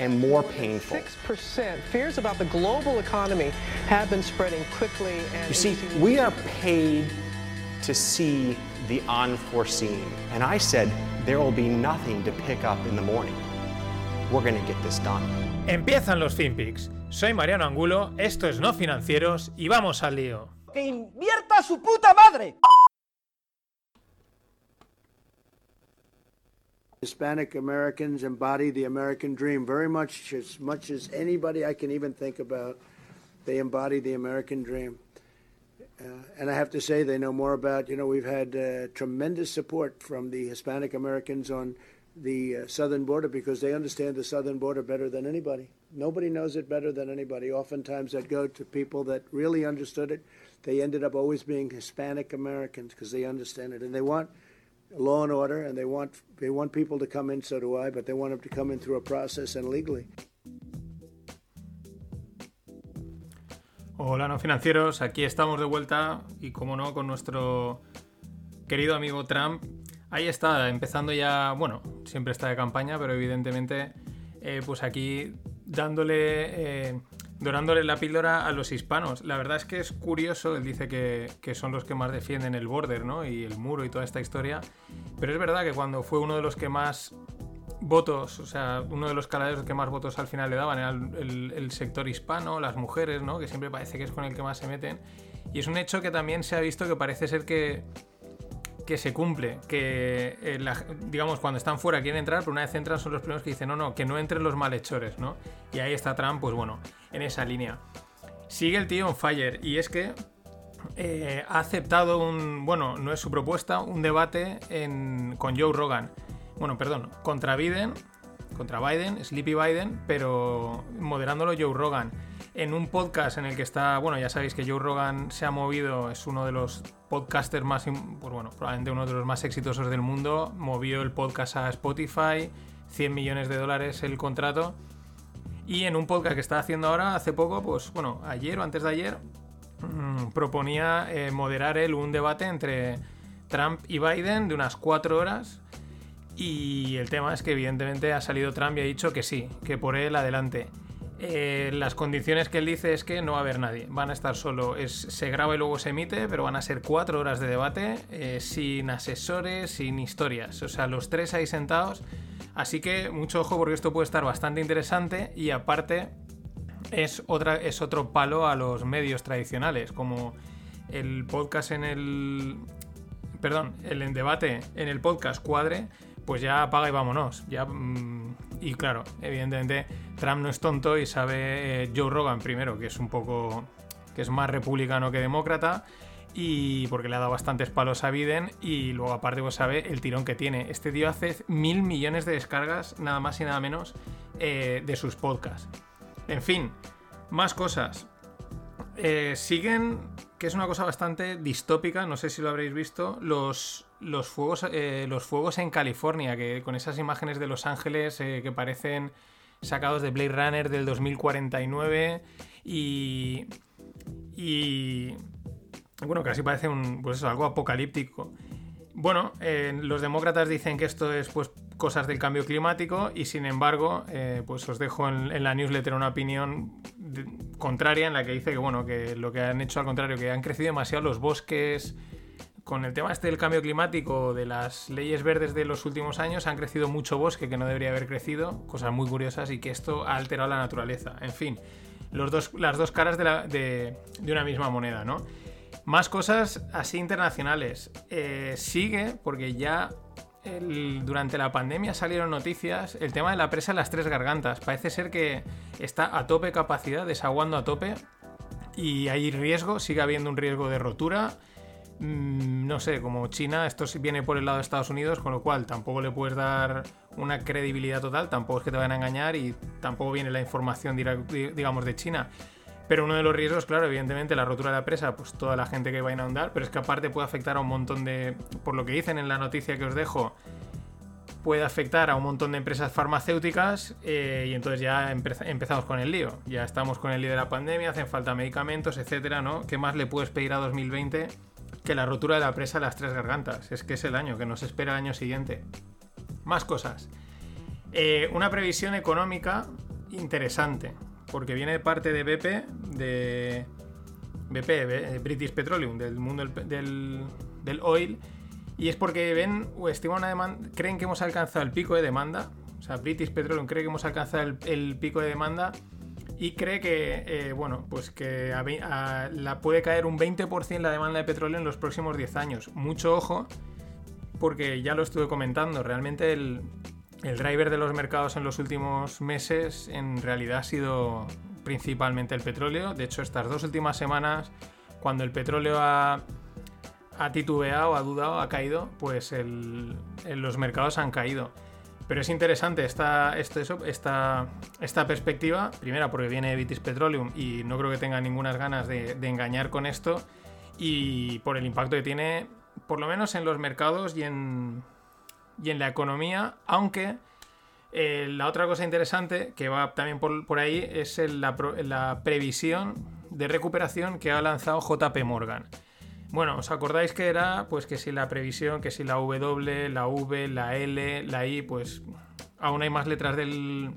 and more painful. 6%. Fears about the global economy have been spreading quickly. And You see, we are paid to see the unforeseen. And I said, there will be nothing to pick up in the morning. We're going to get this done. Empiezan los FinPix. Soy Mariano Angulo, esto es No Financieros y vamos al lío. ¡Que invierta su puta madre! Hispanic Americans embody the American dream very much, as much as anybody I can even think about. They embody the American dream. Uh, and I have to say, they know more about, you know, we've had uh, tremendous support from the Hispanic Americans on the uh, southern border because they understand the southern border better than anybody. Nobody knows it better than anybody. Oftentimes, I'd go to people that really understood it. They ended up always being Hispanic Americans because they understand it. And they want law and order, and they want they want people to come in. So do I, but they want them to come in through a process and legally. Hola no financieros, aquí estamos de vuelta y como no con nuestro querido amigo Trump. Ahí está, empezando ya, bueno, siempre está de campaña, pero evidentemente eh, pues aquí dándole, eh, dorándole la píldora a los hispanos. La verdad es que es curioso, él dice que, que son los que más defienden el border, ¿no? Y el muro y toda esta historia. Pero es verdad que cuando fue uno de los que más votos, o sea, uno de los caladeros que más votos al final le daban era el, sector hispano, las mujeres, ¿no? Que siempre parece que es con el que más se meten. Y es un hecho que también se ha visto que parece ser que, que se cumple, que eh, digamos cuando están fuera quieren entrar, pero una vez entran son los primeros que dicen no, no, que no entren los malhechores, ¿no? Y ahí está Trump, pues bueno, en esa línea. Sigue el tío on fire y es que eh, ha aceptado un, bueno, no es su propuesta, un debate en- con Joe Rogan. Bueno, perdón, contra Biden, contra Biden, Sleepy Biden, pero moderándolo Joe Rogan. En un podcast en el que está, bueno, ya sabéis que Joe Rogan se ha movido, es uno de los podcasters más, pues bueno, probablemente uno de los más exitosos del mundo, movió el podcast a Spotify, 100 millones de dólares el contrato. Y en un podcast que está haciendo ahora, hace poco, pues bueno, ayer o antes de ayer, mm, proponía eh, moderar él un debate entre Trump y Biden de unas cuatro horas. Y el tema es que evidentemente ha salido Trump y ha dicho que sí, que por él adelante. Eh, las condiciones que él dice es que no va a haber nadie, van a estar solo, es, se graba y luego se emite, pero van a ser cuatro horas de debate, eh, sin asesores, sin historias, o sea, los tres ahí sentados, así que mucho ojo porque esto puede estar bastante interesante y aparte es, otra, es otro palo a los medios tradicionales, como el podcast en el... Perdón, el debate en el podcast cuadre, pues ya apaga y vámonos. Ya, mm, y claro, evidentemente Trump no es tonto y sabe eh, Joe Rogan primero, que es un poco... que es más republicano que demócrata. Y porque le ha dado bastantes palos a Biden. Y luego aparte pues sabe el tirón que tiene. Este tío hace mil millones de descargas, nada más y nada menos, eh, de sus podcasts. En fin, más cosas. Eh, siguen, que es una cosa bastante distópica, no sé si lo habréis visto, los, los, fuegos, eh, los fuegos en California, que con esas imágenes de Los Ángeles que parecen sacados de Blade Runner del 2049 y... y bueno, casi parece un, pues eso, algo apocalíptico. Bueno, eh, los demócratas dicen que esto es pues cosas del cambio climático y sin embargo, eh, pues os dejo en, la newsletter una opinión contraria en la que dice que bueno, que lo que han hecho al contrario, que han crecido demasiado los bosques. Con el tema este del cambio climático, de las leyes verdes de los últimos años, han crecido mucho bosque que no debería haber crecido, cosas muy curiosas y que esto ha alterado la naturaleza. En fin, los dos, las dos caras de, la- de- de una misma moneda, ¿no? Más cosas así internacionales. Eh, sigue, porque ya durante la pandemia salieron noticias, el tema de la presa de las tres gargantas. Parece ser que está a tope capacidad, desaguando a tope. Y hay riesgo, sigue habiendo un riesgo de rotura. Mm, no sé, como China, esto viene por el lado de Estados Unidos, con lo cual tampoco le puedes dar una credibilidad total, tampoco es que te van a engañar y tampoco viene la información, digamos, de China. Pero uno de los riesgos, claro, evidentemente, la rotura de la presa, pues toda la gente que va a inundar, pero es que aparte puede afectar a un montón de. Por lo que dicen en la noticia que os dejo, puede afectar a un montón de empresas farmacéuticas eh, y entonces ya empezamos con el lío. Ya estamos con el lío de la pandemia, hacen falta medicamentos, etcétera, ¿no? ¿Qué más le puedes pedir a 2020 que la rotura de la presa de las tres gargantas? Es que es el año que nos espera el año siguiente. Más cosas. Eh, una previsión económica interesante, porque viene de parte de BP, de BP, British Petroleum, del mundo del, del oil y es porque ven o estiman una demanda, creen que hemos alcanzado el pico de demanda. O sea, British Petroleum cree que hemos alcanzado el, pico de demanda y cree que, eh, bueno, pues que la puede caer un 20% la demanda de petróleo en los próximos 10 años. Mucho ojo, porque ya lo estuve comentando, realmente el, el driver de los mercados en los últimos meses en realidad ha sido principalmente el petróleo. De hecho, estas dos últimas semanas, cuando el petróleo ha titubeado, ha dudado, ha caído, pues los mercados han caído. Pero es interesante esta, este, esta, esta perspectiva, primera porque viene Vitis Petroleum y no creo que tenga ninguna ganas de, engañar con esto, y por el impacto que tiene, por lo menos en los mercados y en, y en la economía, aunque eh, la otra cosa interesante que va también por, ahí es la, la previsión de recuperación que ha lanzado JP Morgan. Bueno, ¿os acordáis que era pues que si la previsión, que si la W, la V, la L, la I, pues aún hay más letras del,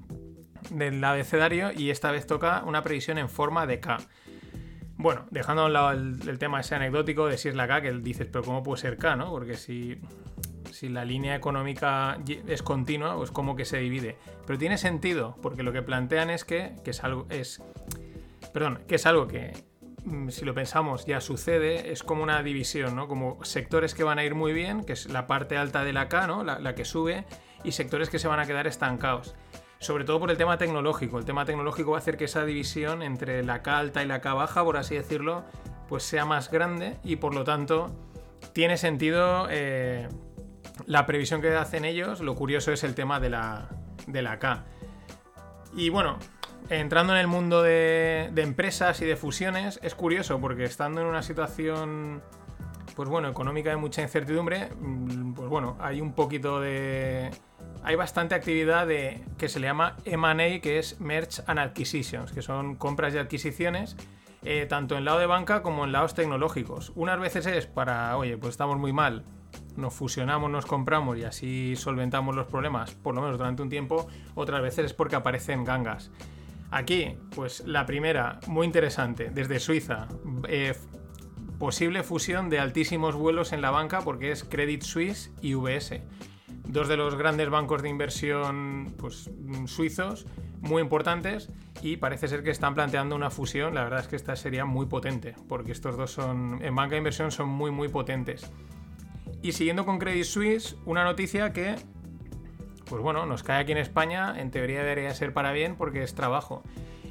del abecedario y esta vez toca una previsión en forma de K. Bueno, dejando a un lado el, tema ese anecdótico de si es la K, que dices, pero ¿cómo puede ser K, no? Porque si, si la línea económica es continua, pues como que se divide. Pero tiene sentido, porque lo que plantean es que, que es algo. Perdón, que es algo que Mm, si lo pensamos, ya sucede, es como una división, ¿no? Como sectores que van a ir muy bien, que es la parte alta de la K, ¿no? La, que sube, y sectores que se van a quedar estancados. Sobre todo por el tema tecnológico. El tema tecnológico va a hacer que esa división entre la K alta y la K baja, por así decirlo, pues sea más grande y por lo tanto tiene sentido eh, la previsión que hacen ellos. Lo curioso es el tema de la, de la K. Y bueno, entrando en el mundo de, empresas y de fusiones, es curioso porque estando en una situación, pues bueno, económica de mucha incertidumbre, mm, pues bueno, hay un poquito de... Hay bastante actividad de, que se le llama M&A, que es Merge and Acquisitions, que son compras y adquisiciones, eh, tanto en lado de banca como en lados tecnológicos. Unas veces es para, oye, pues estamos muy mal, nos fusionamos, nos compramos y así solventamos los problemas, por lo menos durante un tiempo, otras veces es porque aparecen gangas. Aquí, pues la primera, muy interesante, desde Suiza. Eh, posible fusión de altísimos vuelos en la banca porque es Credit Suisse y UBS. Dos de los grandes bancos de inversión pues, suizos, muy importantes, y parece ser que están planteando una fusión. La verdad es que esta sería muy potente, porque estos dos son, en banca de inversión son muy, muy potentes. Y siguiendo con Credit Suisse, una noticia que pues bueno, nos cae aquí en España, en teoría debería ser para bien porque es trabajo.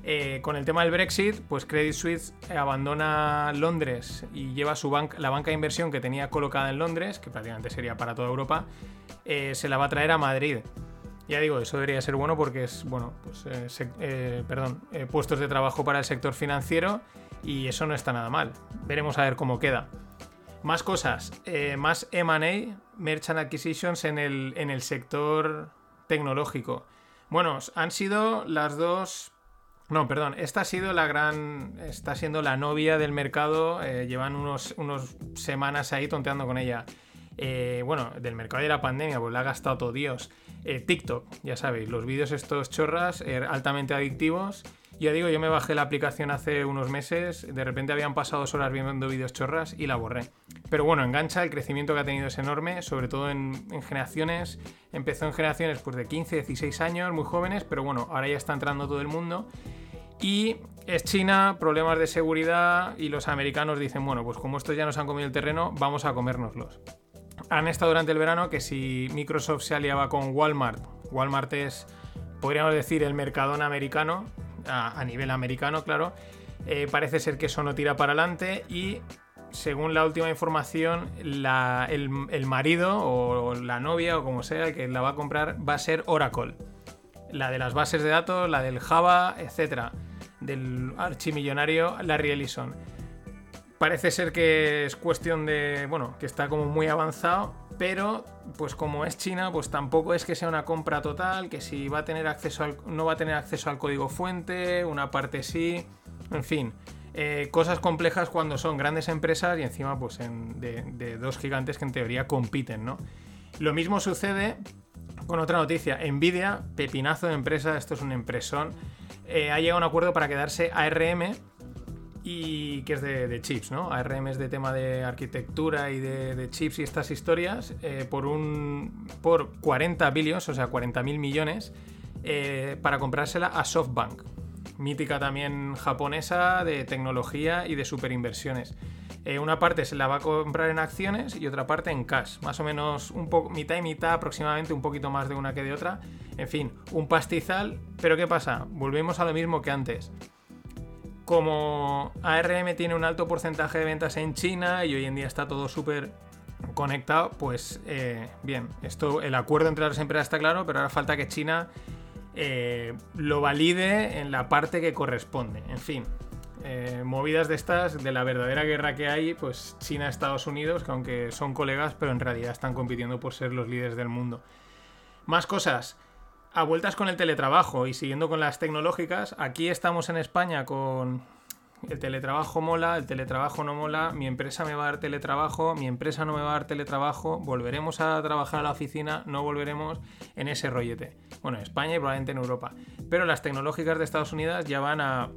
Eh, con el tema del Brexit, pues Credit Suisse abandona Londres y lleva su la banca de inversión que tenía colocada en Londres, que prácticamente sería para toda Europa, eh, se la va a traer a Madrid. Ya digo, eso debería ser bueno porque es, bueno, pues, eh, perdón, puestos de trabajo para el sector financiero y eso no está nada mal. Veremos a ver cómo queda. Más cosas, eh, más MA, Merchant Acquisitions en el, en el sector tecnológico. Bueno, han sido las dos. No, perdón, esta ha sido la gran. Está siendo la novia del mercado. Eh, llevan unos, unos semanas ahí tonteando con ella. Eh, bueno, del mercado de la pandemia, pues la ha gastado todo Dios. TikTok, ya sabéis, los vídeos estos chorras, altamente adictivos ya digo, yo me bajé la aplicación hace unos meses, de repente habían pasado dos horas viendo vídeos chorras y la borré. Pero bueno, engancha, el crecimiento que ha tenido es enorme, sobre todo en, generaciones. Empezó en generaciones pues, de 15, 16 años, muy jóvenes, pero bueno, ahora ya está entrando todo el mundo. Y es China, problemas de seguridad y los americanos dicen, bueno, pues como estos ya nos han comido el terreno, vamos a comérnoslos. Han estado durante el verano que si Microsoft se aliaba con Walmart, Walmart es, podríamos decir, el mercadón americano, a, nivel americano, claro. Eh, parece ser que eso no tira para adelante y según la última información, el, marido o la novia o como sea que la va a comprar va a ser Oracle. La de las bases de datos, la del Java, etc. del archimillonario Larry Ellison. Parece ser que es cuestión de, bueno, que está como muy avanzado, pero pues como es China, pues tampoco es que sea una compra total, que si va a tener acceso al, no va a tener acceso al código fuente, una parte sí, en fin, eh, cosas complejas cuando son grandes empresas y encima pues de, dos gigantes que en teoría compiten, ¿no? Lo mismo sucede con otra noticia, Nvidia, pepinazo de empresa, esto es un empresón, eh, ha llegado a un acuerdo para quedarse ARM y que es de, chips, ¿no? ARM es de tema de arquitectura y de, chips y estas historias eh, por un por 40 billions, o sea, 40 mil millones eh, para comprársela a SoftBank, mítica también japonesa de tecnología y de superinversiones. Eh, una parte se la va a comprar en acciones y otra parte en cash, más o menos un mitad y mitad, aproximadamente un poquito más de una que de otra. En fin, un pastizal, pero ¿qué pasa? Volvemos a lo mismo que antes como ARM tiene un alto porcentaje de ventas en China y hoy en día está todo súper conectado, pues eh, bien, esto, el acuerdo entre las empresas está claro, pero ahora falta que China eh, lo valide en la parte que corresponde. En fin, eh, movidas de estas, de la verdadera guerra que hay, pues China-Estados Unidos, que aunque son colegas, pero en realidad están compitiendo por ser los líderes del mundo. Más cosas a vueltas con el teletrabajo y siguiendo con las tecnológicas, aquí estamos en España con el teletrabajo mola, el teletrabajo no mola, mi empresa me va a dar teletrabajo, mi empresa no me va a dar teletrabajo, volveremos a trabajar a la oficina, no volveremos en ese rollete. Bueno, en España y probablemente en Europa. Pero las tecnológicas de Estados Unidos ya van a,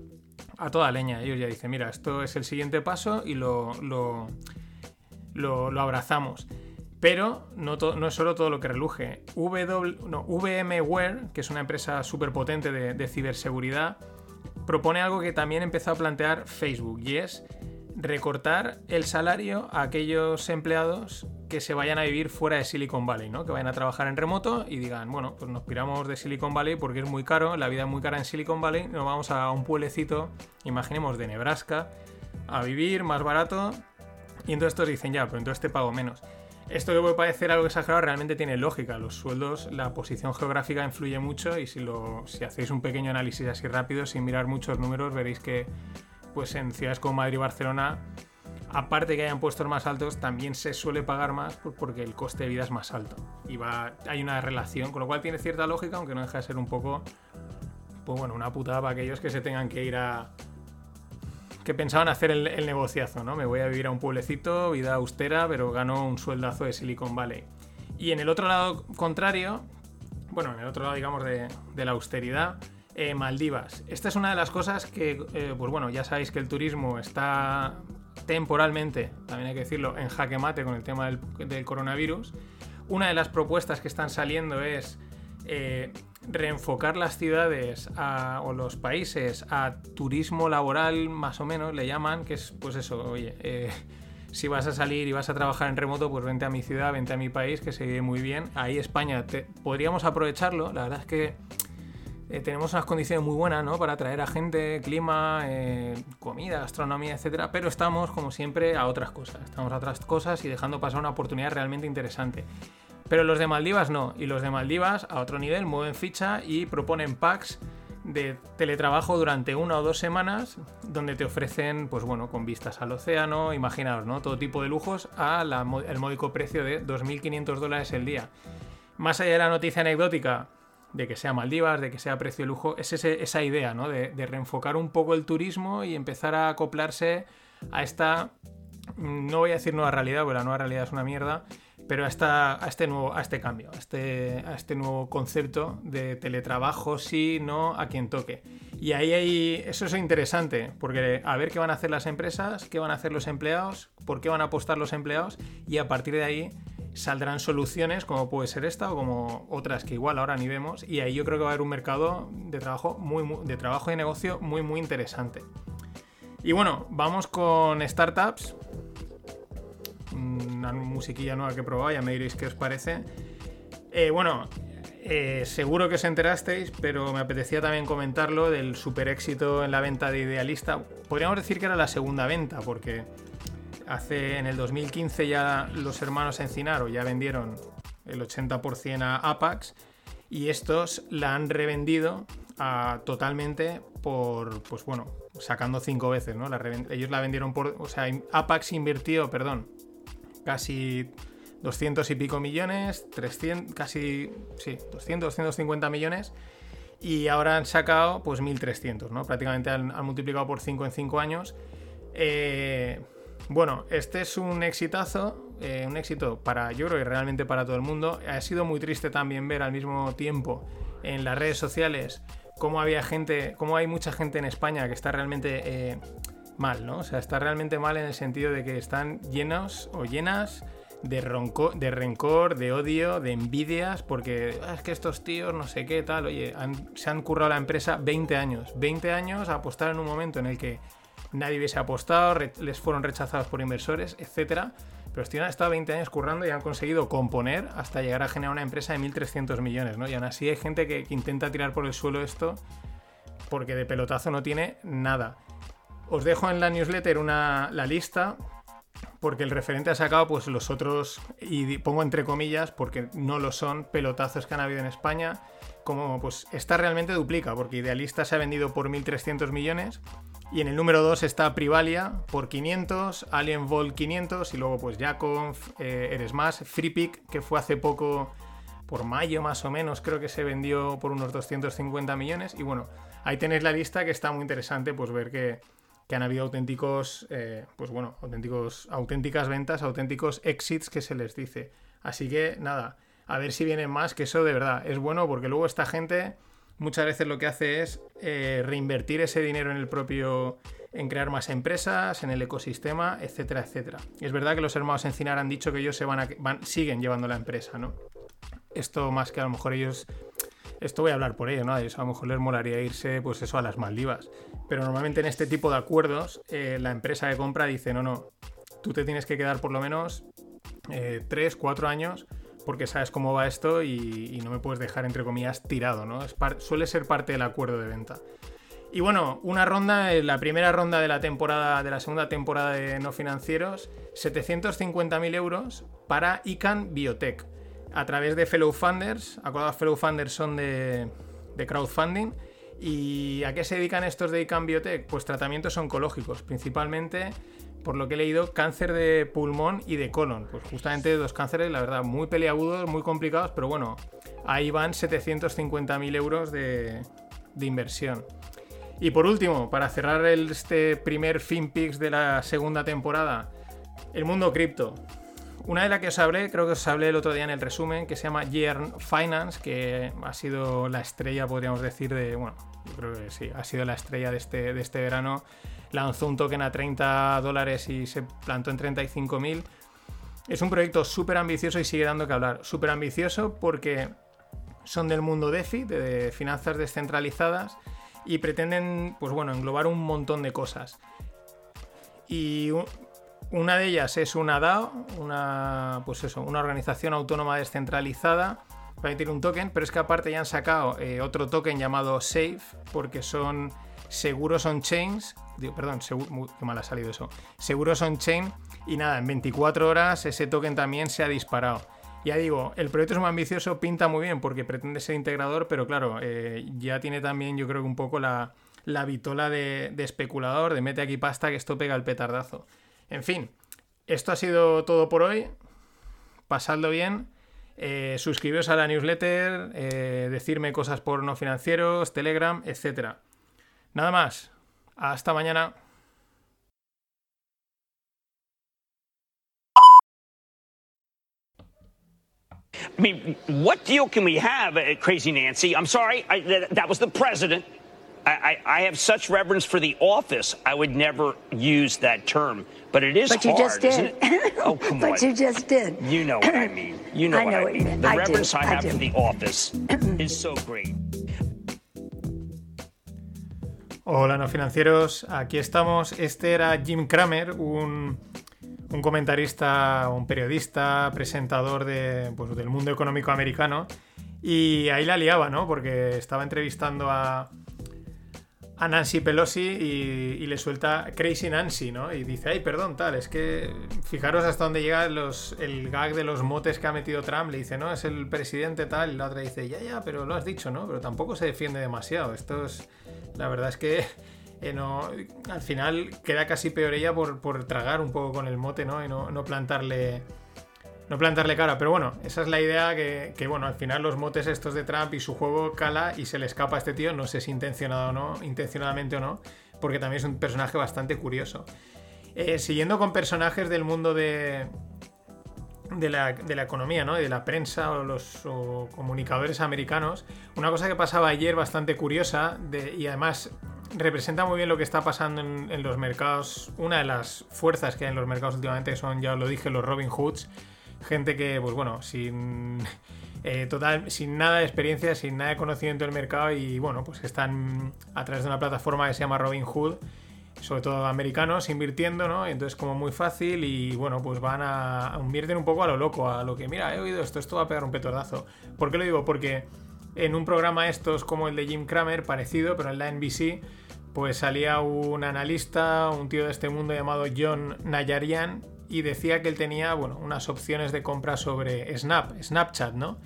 toda leña. Ellos ya dicen, mira, esto es el siguiente paso y lo, lo, lo abrazamos. Pero no, es solo todo lo que reluje. VMware, que es una empresa súper potente de, ciberseguridad, propone algo que también empezó a plantear Facebook y es recortar el salario a aquellos empleados que se vayan a vivir fuera de Silicon Valley, ¿no? Que vayan a trabajar en remoto y digan, bueno, pues nos piramos de Silicon Valley porque es muy caro, la vida es muy cara en Silicon Valley, nos vamos a un pueblecito, imaginemos de Nebraska, a vivir más barato. Y entonces todos dicen, ya, pero entonces te pago menos. Esto que puede parecer algo exagerado realmente tiene lógica. Los sueldos, la posición geográfica influye mucho y si, lo, si hacéis un pequeño análisis así rápido, sin mirar muchos números, veréis que pues en ciudades como Madrid y Barcelona, aparte que hayan puestos más altos, también se suele pagar más porque el coste de vida es más alto. Y va, hay una relación, con lo cual tiene cierta lógica, aunque no deja de ser un poco, pues bueno, una putada para aquellos que se tengan que ir a, que pensaban hacer el, negociazo, ¿no? Me voy a vivir a un pueblecito, vida austera, pero gano un sueldazo de Silicon Valley. Y en el otro lado contrario, bueno, en el otro lado, digamos, de, la austeridad, eh, Maldivas. Esta es una de las cosas que, eh, pues bueno, ya sabéis que el turismo está temporalmente, también hay que decirlo, en jaque mate con el tema del coronavirus. Una de las propuestas que están saliendo es eh, reenfocar las ciudades o los países a turismo laboral, más o menos, le llaman, que es pues eso, oye, eh, si vas a salir y vas a trabajar en remoto, pues vente a mi ciudad, vente a mi país, que se vive muy bien. Ahí España podríamos aprovecharlo, la verdad es que eh, tenemos unas condiciones muy buenas, ¿no? Para atraer a gente, clima, comida, gastronomía, etcétera, pero estamos, como siempre, a otras cosas. Estamos a otras cosas y dejando pasar una oportunidad realmente interesante. Pero los de Maldivas no. Y los de Maldivas, a otro nivel, mueven ficha y proponen packs de teletrabajo durante una o dos semanas, donde te ofrecen, pues bueno, con vistas al océano, imaginaos, ¿no? Todo tipo de lujos al módico precio de 2.500 dólares el día. Más allá de la noticia anecdótica de que sea Maldivas, de que sea precio de lujo, es esa idea, ¿no? De, de reenfocar un poco el turismo y empezar a acoplarse a esta, no voy a decir nueva realidad, porque la nueva realidad es una mierda, pero a, a, este nuevo, a este cambio, a este, a este nuevo concepto de teletrabajo, sí, no, a quien toque. Y ahí hay, eso es interesante, porque a ver qué van a hacer las empresas, qué van a hacer los empleados, por qué van a apostar los empleados, y a partir de ahí saldrán soluciones como puede ser esta o como otras que igual ahora ni vemos, y ahí yo creo que va a haber un mercado de trabajo, muy, de trabajo y negocio muy, muy interesante. Y bueno, vamos con startups una musiquilla nueva que he ya me diréis qué os parece. Eh, bueno, eh, seguro que os enterasteis, pero me apetecía también comentarlo del super éxito en la venta de Idealista. Podríamos decir que era la segunda venta, porque hace en el 2015 ya los hermanos Encinaro ya vendieron el 80% a Apax y estos la han revendido a- totalmente por, pues bueno, sacando cinco veces, ¿no? La ellos la vendieron por, o sea, Apax invirtió, perdón, casi 200 y pico millones, 300, casi, sí, 200, 250 millones. Y ahora han sacado pues 1.300, ¿no? Prácticamente han, multiplicado por 5 en 5 años. Eh, bueno, este es un exitazo, eh, un éxito para, yo creo que realmente para todo el mundo. Ha sido muy triste también ver al mismo tiempo en las redes sociales cómo había gente, cómo hay mucha gente en España que está realmente eh, mal, ¿no? O sea, está realmente mal en el sentido de que están llenos o llenas de, ronco- de rencor, de odio, de envidias, porque "Ah, es que estos tíos no sé qué tal, oye, se han currado la empresa 20 años, 20 años a apostar en un momento en el que nadie hubiese apostado, les fueron rechazados por inversores, etcétera. Pero estos tíos han estado 20 años currando y han conseguido componer hasta llegar a generar una empresa de 1.300 millones, ¿no? Y aún así hay gente que intenta tirar por el suelo esto porque de pelotazo no tiene nada. Os dejo en la newsletter una, la lista porque el referente ha sacado pues los otros, y pongo entre comillas porque no lo son, pelotazos que han habido en España, como pues esta realmente duplica, porque Idealista se ha vendido por 1.300 millones, y en el número 2 está Privalia por 500, Alien Vol 500, y luego pues Jaconf, eh, Eres Más, FreePick, que fue hace poco, por mayo más o menos, creo que se vendió por unos 250 millones, y bueno, ahí tenéis la lista que está muy interesante, pues ver que, que han habido auténticos, eh, pues bueno, auténticos, auténticas ventas, auténticos exits que se les dice. Así que nada, a ver si vienen más, que eso de verdad es bueno porque luego esta gente muchas veces lo que hace es eh, reinvertir ese dinero en el propio, en crear más empresas, en el ecosistema, etcétera, etcétera. Y es verdad que los hermanos Encinar han dicho que ellos se van a, siguen llevando la empresa, ¿no? Esto más que a lo mejor ellos esto voy a hablar por ello, ¿no? A lo mejor les molaría irse, pues eso, a las Maldivas. Pero normalmente en este tipo de acuerdos, eh, la empresa de compra dice, no, no, tú te tienes que quedar por lo menos eh, 3, 4 años porque sabes cómo va esto y, no me puedes dejar, entre comillas, tirado, ¿no? Es suele ser parte del acuerdo de venta. Y bueno, una ronda, eh, la primera ronda de la temporada, de la segunda temporada de no financieros, 750.000 euros para ICANN Biotech a través de Fellow Funders. Acordaos, Fellow Funders son de, crowdfunding. ¿Y a qué se dedican estos de ICANN Biotech? Pues tratamientos oncológicos, principalmente, por lo que he leído, cáncer de pulmón y de colon. Pues justamente dos cánceres, la verdad, muy peliagudos, muy complicados, pero bueno, ahí van 750.000 euros de, inversión. Y por último, para cerrar este primer FinPix de la segunda temporada, el mundo cripto. Una de las que os hablé, creo que os hablé el otro día en el resumen, que se llama Yearn Finance, que ha sido la estrella, podríamos decir, de. Bueno, yo creo que sí, ha sido la estrella de este, de este verano. Lanzó un token a 30 dólares y se plantó en 35.000. Es un proyecto súper ambicioso y sigue dando que hablar. Súper ambicioso porque son del mundo DeFi, de finanzas descentralizadas, y pretenden, pues bueno, englobar un montón de cosas. Y una de ellas es una DAO, una, pues eso, una organización autónoma descentralizada para emitir un token, pero es que aparte ya han sacado eh, otro token llamado Safe, porque son seguros on chains, perdón, segu- muy- qué mal ha salido eso, seguros on chain, y nada, en 24 horas ese token también se ha disparado. Ya digo, el proyecto es muy ambicioso, pinta muy bien porque pretende ser integrador, pero claro, eh, ya tiene también yo creo que un poco la, la vitola de, de especulador, de mete aquí pasta que esto pega el petardazo. En fin, esto ha sido todo por hoy. Pasadlo bien. Eh, suscribiros a la newsletter, eh, decirme cosas por no financieros, Telegram, etc. Nada más. Hasta mañana. Uh, Crazy Nancy? I, I, I have such reverence for the office. I would never use that term, but it is But you hard, just isn't did. it? Oh, come but on. you just did. You know what I mean. You know I what know I what you mean. mean. The I do. reverence I I have do. for the office is so great. Hola, no financieros. Aquí estamos. Este era Jim Cramer, un, un comentarista, un periodista, presentador de, pues, del mundo económico americano. Y ahí la liaba, ¿no? Porque estaba entrevistando a, a Nancy Pelosi y, le suelta Crazy Nancy, ¿no? Y dice, ay, perdón, tal, es que fijaros hasta dónde llega los, el gag de los motes que ha metido Trump. Le dice, no, es el presidente tal, y la otra dice, ya, ya, pero lo has dicho, ¿no? Pero tampoco se defiende demasiado. Esto es, la verdad es que eh, no, al final queda casi peor ella por, por, tragar un poco con el mote, ¿no? Y no, no plantarle no plantarle cara, pero bueno, esa es la idea que, bueno, al final los motes estos de Trump y su juego cala y se le escapa a este tío, no sé si intencionado o no, intencionadamente o no, porque también es un personaje bastante curioso. Eh, siguiendo con personajes del mundo de, de la, economía, ¿no? de la prensa o los comunicadores americanos, una cosa que pasaba ayer bastante curiosa y además representa muy bien lo que está pasando en, en, los mercados. Una de las fuerzas que hay en los mercados últimamente son, ya os lo dije, los Robin Hoods gente que, pues bueno, sin, eh, total, sin nada de experiencia, sin nada de conocimiento del mercado y bueno, pues están a través de una plataforma que se llama Robin Hood, sobre todo americanos, invirtiendo, ¿no? Entonces como muy fácil y bueno, pues van a, invierten un poco a lo loco, a lo que, mira, he oído esto, esto va a pegar un petordazo. ¿Por qué lo digo? Porque en un programa estos como el de Jim Cramer, parecido, pero en la NBC, pues salía un analista, un tío de este mundo llamado John Nayarian, y decía que él tenía, bueno, unas opciones de compra sobre Snap, Snapchat, ¿no?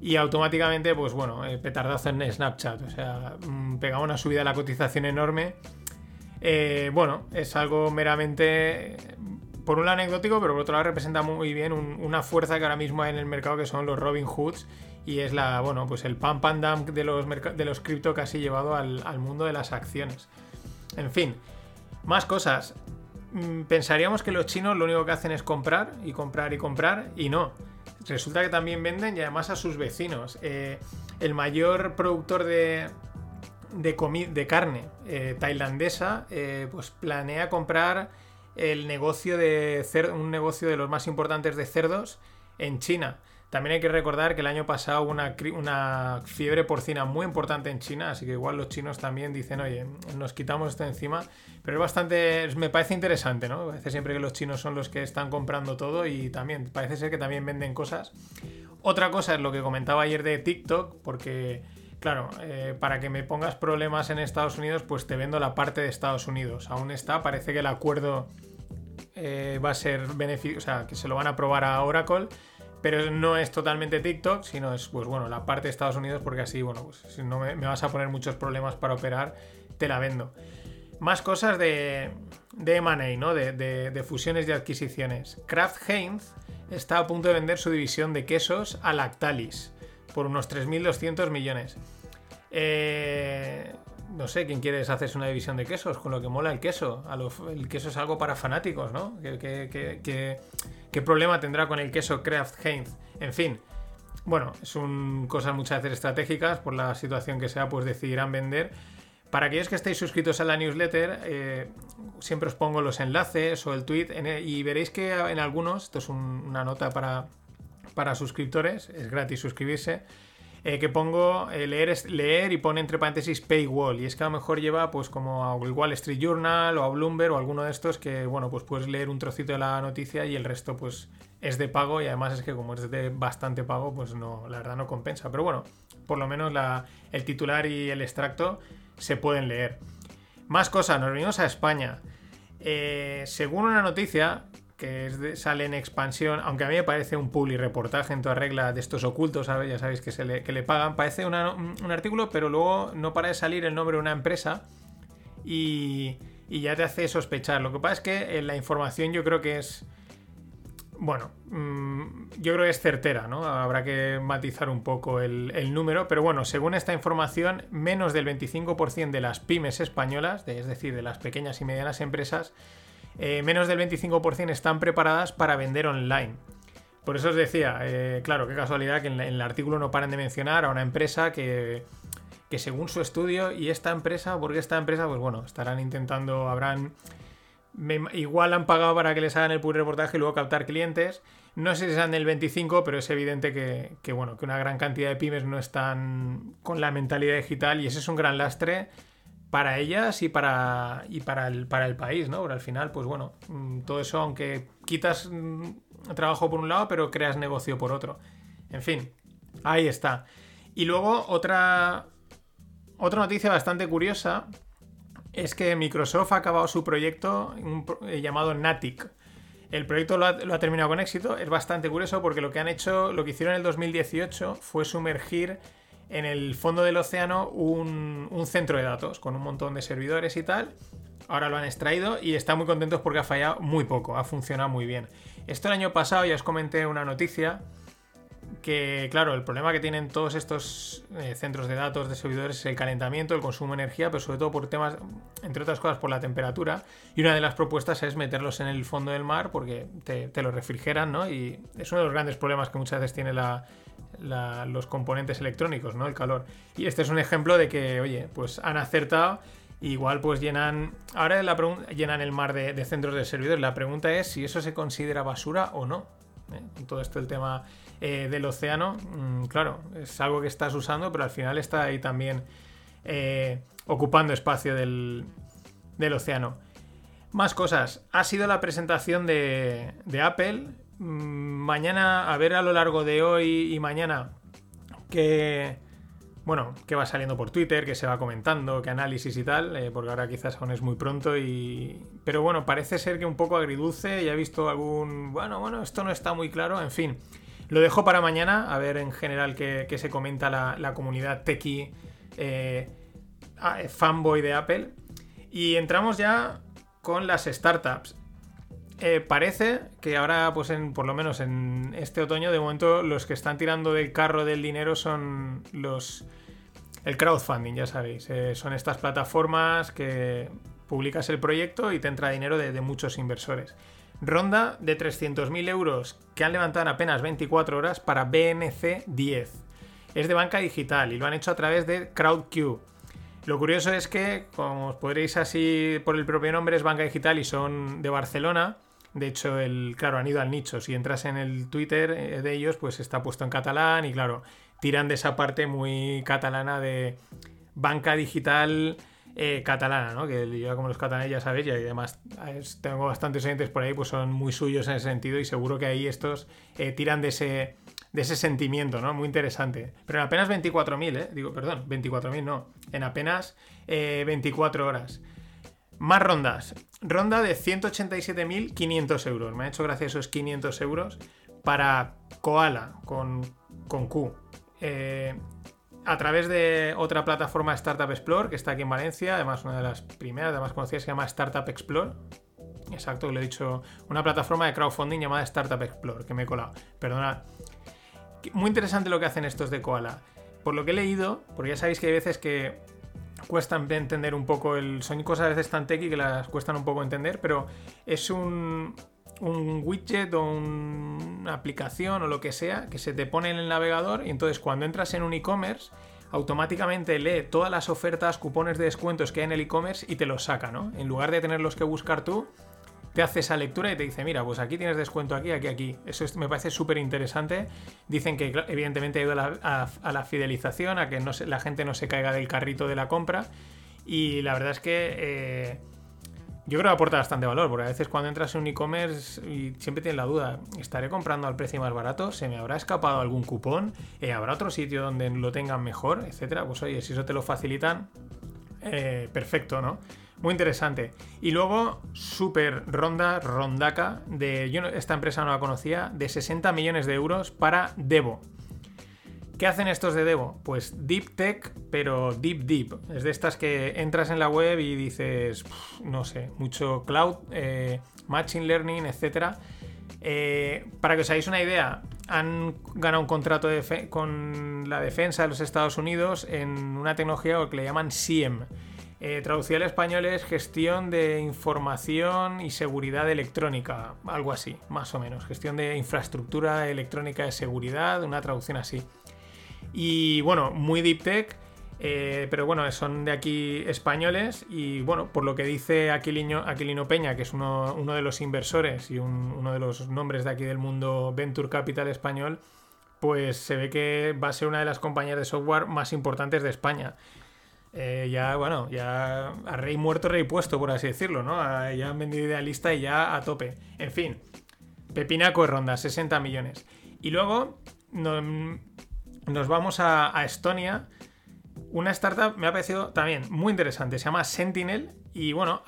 Y automáticamente, pues bueno, eh, petardazo en Snapchat, o sea, mm, pegaba una subida a la cotización enorme. Eh, bueno, es algo meramente, por un lado anecdótico, pero por otro lado representa muy bien una fuerza que ahora mismo hay en el mercado que son los Robin Hoods y es la, bueno, pues el pam pam dump de los, de los cripto casi llevado al mundo de las acciones. En fin, más cosas. Mm, pensaríamos que los chinos lo único que hacen es comprar y comprar y comprar y no. Resulta que también venden y además a sus vecinos. Eh, el mayor productor de, de, carne eh, tailandesa eh, pues planea comprar el negocio de un negocio de los más importantes de cerdos en China. También hay que recordar que el año pasado hubo una, fiebre porcina muy importante en China, así que igual los chinos también dicen, oye, nos quitamos esto encima. Pero es bastante, me parece interesante, ¿no? Parece siempre que los chinos son los que están comprando todo y también, parece ser que también venden cosas. Otra cosa es lo que comentaba ayer de TikTok, porque, claro, eh, para que me pongas problemas en Estados Unidos, pues te vendo la parte de Estados Unidos. Aún está, parece que el acuerdo eh, va a ser beneficio, o sea, que se lo van a aprobar a Oracle pero no es totalmente TikTok, sino es, pues bueno, la parte de Estados Unidos, porque así, bueno, pues si no me, vas a poner muchos problemas para operar, te la vendo. Más cosas de, de M&A, ¿no? De, de, fusiones y adquisiciones. Kraft Heinz está a punto de vender su división de quesos a Lactalis por unos 3.200 millones. Eh, no sé, ¿quién quiere hacerse una división de quesos? Con lo que mola el queso. el queso es algo para fanáticos, ¿no? ¿Qué, problema tendrá con el queso Kraft Heinz? En fin. Bueno, son cosas muchas veces estratégicas. Por la situación que sea, pues decidirán vender. Para aquellos que estéis suscritos a la newsletter, eh, siempre os pongo los enlaces o el tweet y veréis que en algunos, esto es una nota para, para suscriptores, es gratis suscribirse eh, que pongo eh, leer, leer y pone entre paréntesis paywall. Y es que a lo mejor lleva pues como a Wall Street Journal o a Bloomberg o alguno de estos que, bueno, pues puedes leer un trocito de la noticia y el resto pues es de pago y además es que como es de bastante pago pues no, la verdad no compensa. Pero bueno, por lo menos la, el titular y el extracto se pueden leer. Más cosas, nos venimos a España. Eh, según una noticia, que sale en expansión, aunque a mí me parece un publi reportaje en toda regla de estos ocultos, ya sabéis que, se le, pagan, parece un, artículo, pero luego no para de salir el nombre de una empresa y, y, ya te hace sospechar. Lo que pasa es que en la información yo creo que es... Bueno, mm, yo creo que es certera, ¿no? Habrá que matizar un poco el número, pero bueno, según esta información, menos del 25% de las pymes españolas, es decir, de las pequeñas y medianas empresas, eh, menos del 25% están preparadas para vender online. Por eso os decía, eh, claro, qué casualidad que en, el artículo no paran de mencionar a una empresa que, que según su estudio, y esta empresa, porque esta empresa, pues bueno, estarán intentando, habrán... igual han pagado para que les hagan el pull reportaje y luego captar clientes. No sé si sean del 25, pero es evidente que, que, bueno, que una gran cantidad de pymes no están con la mentalidad digital y ese es un gran lastre para ellas y para, y para, el, para el país, ¿no? Al final, pues bueno, mm, todo eso, aunque quitas mm, trabajo por un lado, pero creas negocio por otro. En fin, ahí está. Y luego otra, otra noticia bastante curiosa es que Microsoft ha acabado su proyecto eh, llamado Natic. El proyecto lo ha, terminado con éxito. Es bastante curioso porque lo que han hecho, lo que hicieron en el 2018 fue sumergir en el fondo del océano un, centro de datos con un montón de servidores y tal. Ahora lo han extraído y están muy contentos porque ha fallado muy poco, ha funcionado muy bien. Esto el año pasado ya os comenté una noticia que, claro, el problema que tienen todos estos eh, centros de datos de servidores es el calentamiento, el consumo de energía, pero sobre todo por temas, entre otras cosas, por la temperatura. Y una de las propuestas es meterlos en el fondo del mar porque te, te lo refrigeran, ¿no? Y es uno de los grandes problemas que muchas veces tiene los componentes electrónicos, ¿no? El calor. Y este es un ejemplo de que, oye, pues han acertado. Igual pues llenan. Ahora la llenan el mar de, centros de servidores. La pregunta es si eso se considera basura o no. ¿eh? Todo esto el tema eh, del océano, mm, claro, es algo que estás usando, pero al final está ahí también eh, ocupando espacio del, del, océano. Más cosas. Ha sido la presentación de, de Apple. Mm, mañana, a ver a lo largo de hoy y mañana, que bueno, que va saliendo por Twitter, que se va comentando, que análisis y tal, eh, porque ahora quizás aún es muy pronto y... Pero bueno, parece ser que un poco agridulce, ya he visto algún... Bueno, bueno, esto no está muy claro, en fin. Lo dejo para mañana, a ver en general qué, se comenta la, comunidad techie eh, fanboy de Apple. Y entramos ya con las startups. Eh, parece que ahora, pues en, por lo menos en este otoño, de momento los que están tirando del carro del dinero son los... El crowdfunding, ya sabéis. Eh, son estas plataformas que publicas el proyecto y te entra dinero de, muchos inversores. Ronda de 300.000 euros que han levantado en apenas 24 horas para BNC 10. Es de banca digital y lo han hecho a través de CrowdQ. Lo curioso es que, como os podréis así por el propio nombre, es banca digital y son de Barcelona. De hecho, el, claro, han ido al nicho. Si entras en el Twitter eh, de ellos, pues está puesto en catalán y claro, tiran de esa parte muy catalana de banca digital eh, catalana, ¿no? Que yo como los catalanes ya sabéis, y además tengo bastantes oyentes por ahí, pues son muy suyos en ese sentido y seguro que ahí estos eh, tiran de ese, de ese sentimiento, ¿no? Muy interesante. Pero en apenas 24.000, ¿eh? Digo, perdón, 24.000 no, en apenas 24 horas. Más rondas. Ronda de 187.500 euros. Me ha hecho gracia esos 500 euros para Koala con, con Q. Eh, a través de otra plataforma Startup Explore que está aquí en Valencia, además una de las primeras, además conocidas, se llama Startup Explore. Exacto, le he dicho, una plataforma de crowdfunding llamada Startup Explore, que me he colado. Perdona. Muy interesante lo que hacen estos de Koala. Por lo que he leído, porque ya sabéis que hay veces que cuestan entender un poco el. Son cosas a veces tan que las cuestan un poco entender, pero es un, un widget o una aplicación o lo que sea que se te pone en el navegador y entonces cuando entras en un e-commerce automáticamente lee todas las ofertas, cupones de descuentos que hay en el e-commerce y te los saca, ¿no? En lugar de tenerlos que buscar tú, te hace esa lectura y te dice, mira, pues aquí tienes descuento aquí, aquí, aquí. Eso me parece súper interesante. Dicen que evidentemente ayuda a la, fidelización, a que la gente no se caiga del carrito de la compra. Y la verdad es que eh, yo creo que aporta bastante valor, porque a veces cuando entras en un e-commerce y siempre tienes la duda, ¿estaré comprando al precio más barato? ¿Se me habrá escapado algún cupón? Eh, ¿Habrá otro sitio donde lo tengan mejor? Etcétera. Pues oye, si eso te lo facilitan, eh, perfecto, ¿no? Muy interesante. Y luego, super ronda, rondaca, de. Esta empresa no la conocía, de 60 millones de euros para Devo. ¿Qué hacen estos de Devo? Pues Deep Tech, pero Deep Deep. Es de estas que entras en la web y dices, no sé, mucho cloud, eh, machine learning, etc. Eh, para que os hagáis una idea, han ganado un contrato con la defensa de los Estados Unidos en una tecnología que le llaman SIEM eh, traducida al español es gestión de información y seguridad electrónica, algo así, más o menos. Gestión de infraestructura electrónica de seguridad, una traducción así. Y bueno, muy deep tech, eh, pero bueno, son de aquí españoles y bueno, por lo que dice Aquilino, Aquilino Peña, que es uno, de los inversores y uno de los nombres de aquí del mundo Venture Capital español, pues se ve que va a ser una de las compañías de software más importantes de España. Eh, ya, bueno, ya a rey muerto, rey puesto, por así decirlo, ¿no? ya han vendido idealista y ya a tope. En fin, Pepinaco de ronda, 60 millones. Y luego nos vamos a, Estonia. Una startup me ha parecido también muy interesante. Se llama Sentinel Y bueno,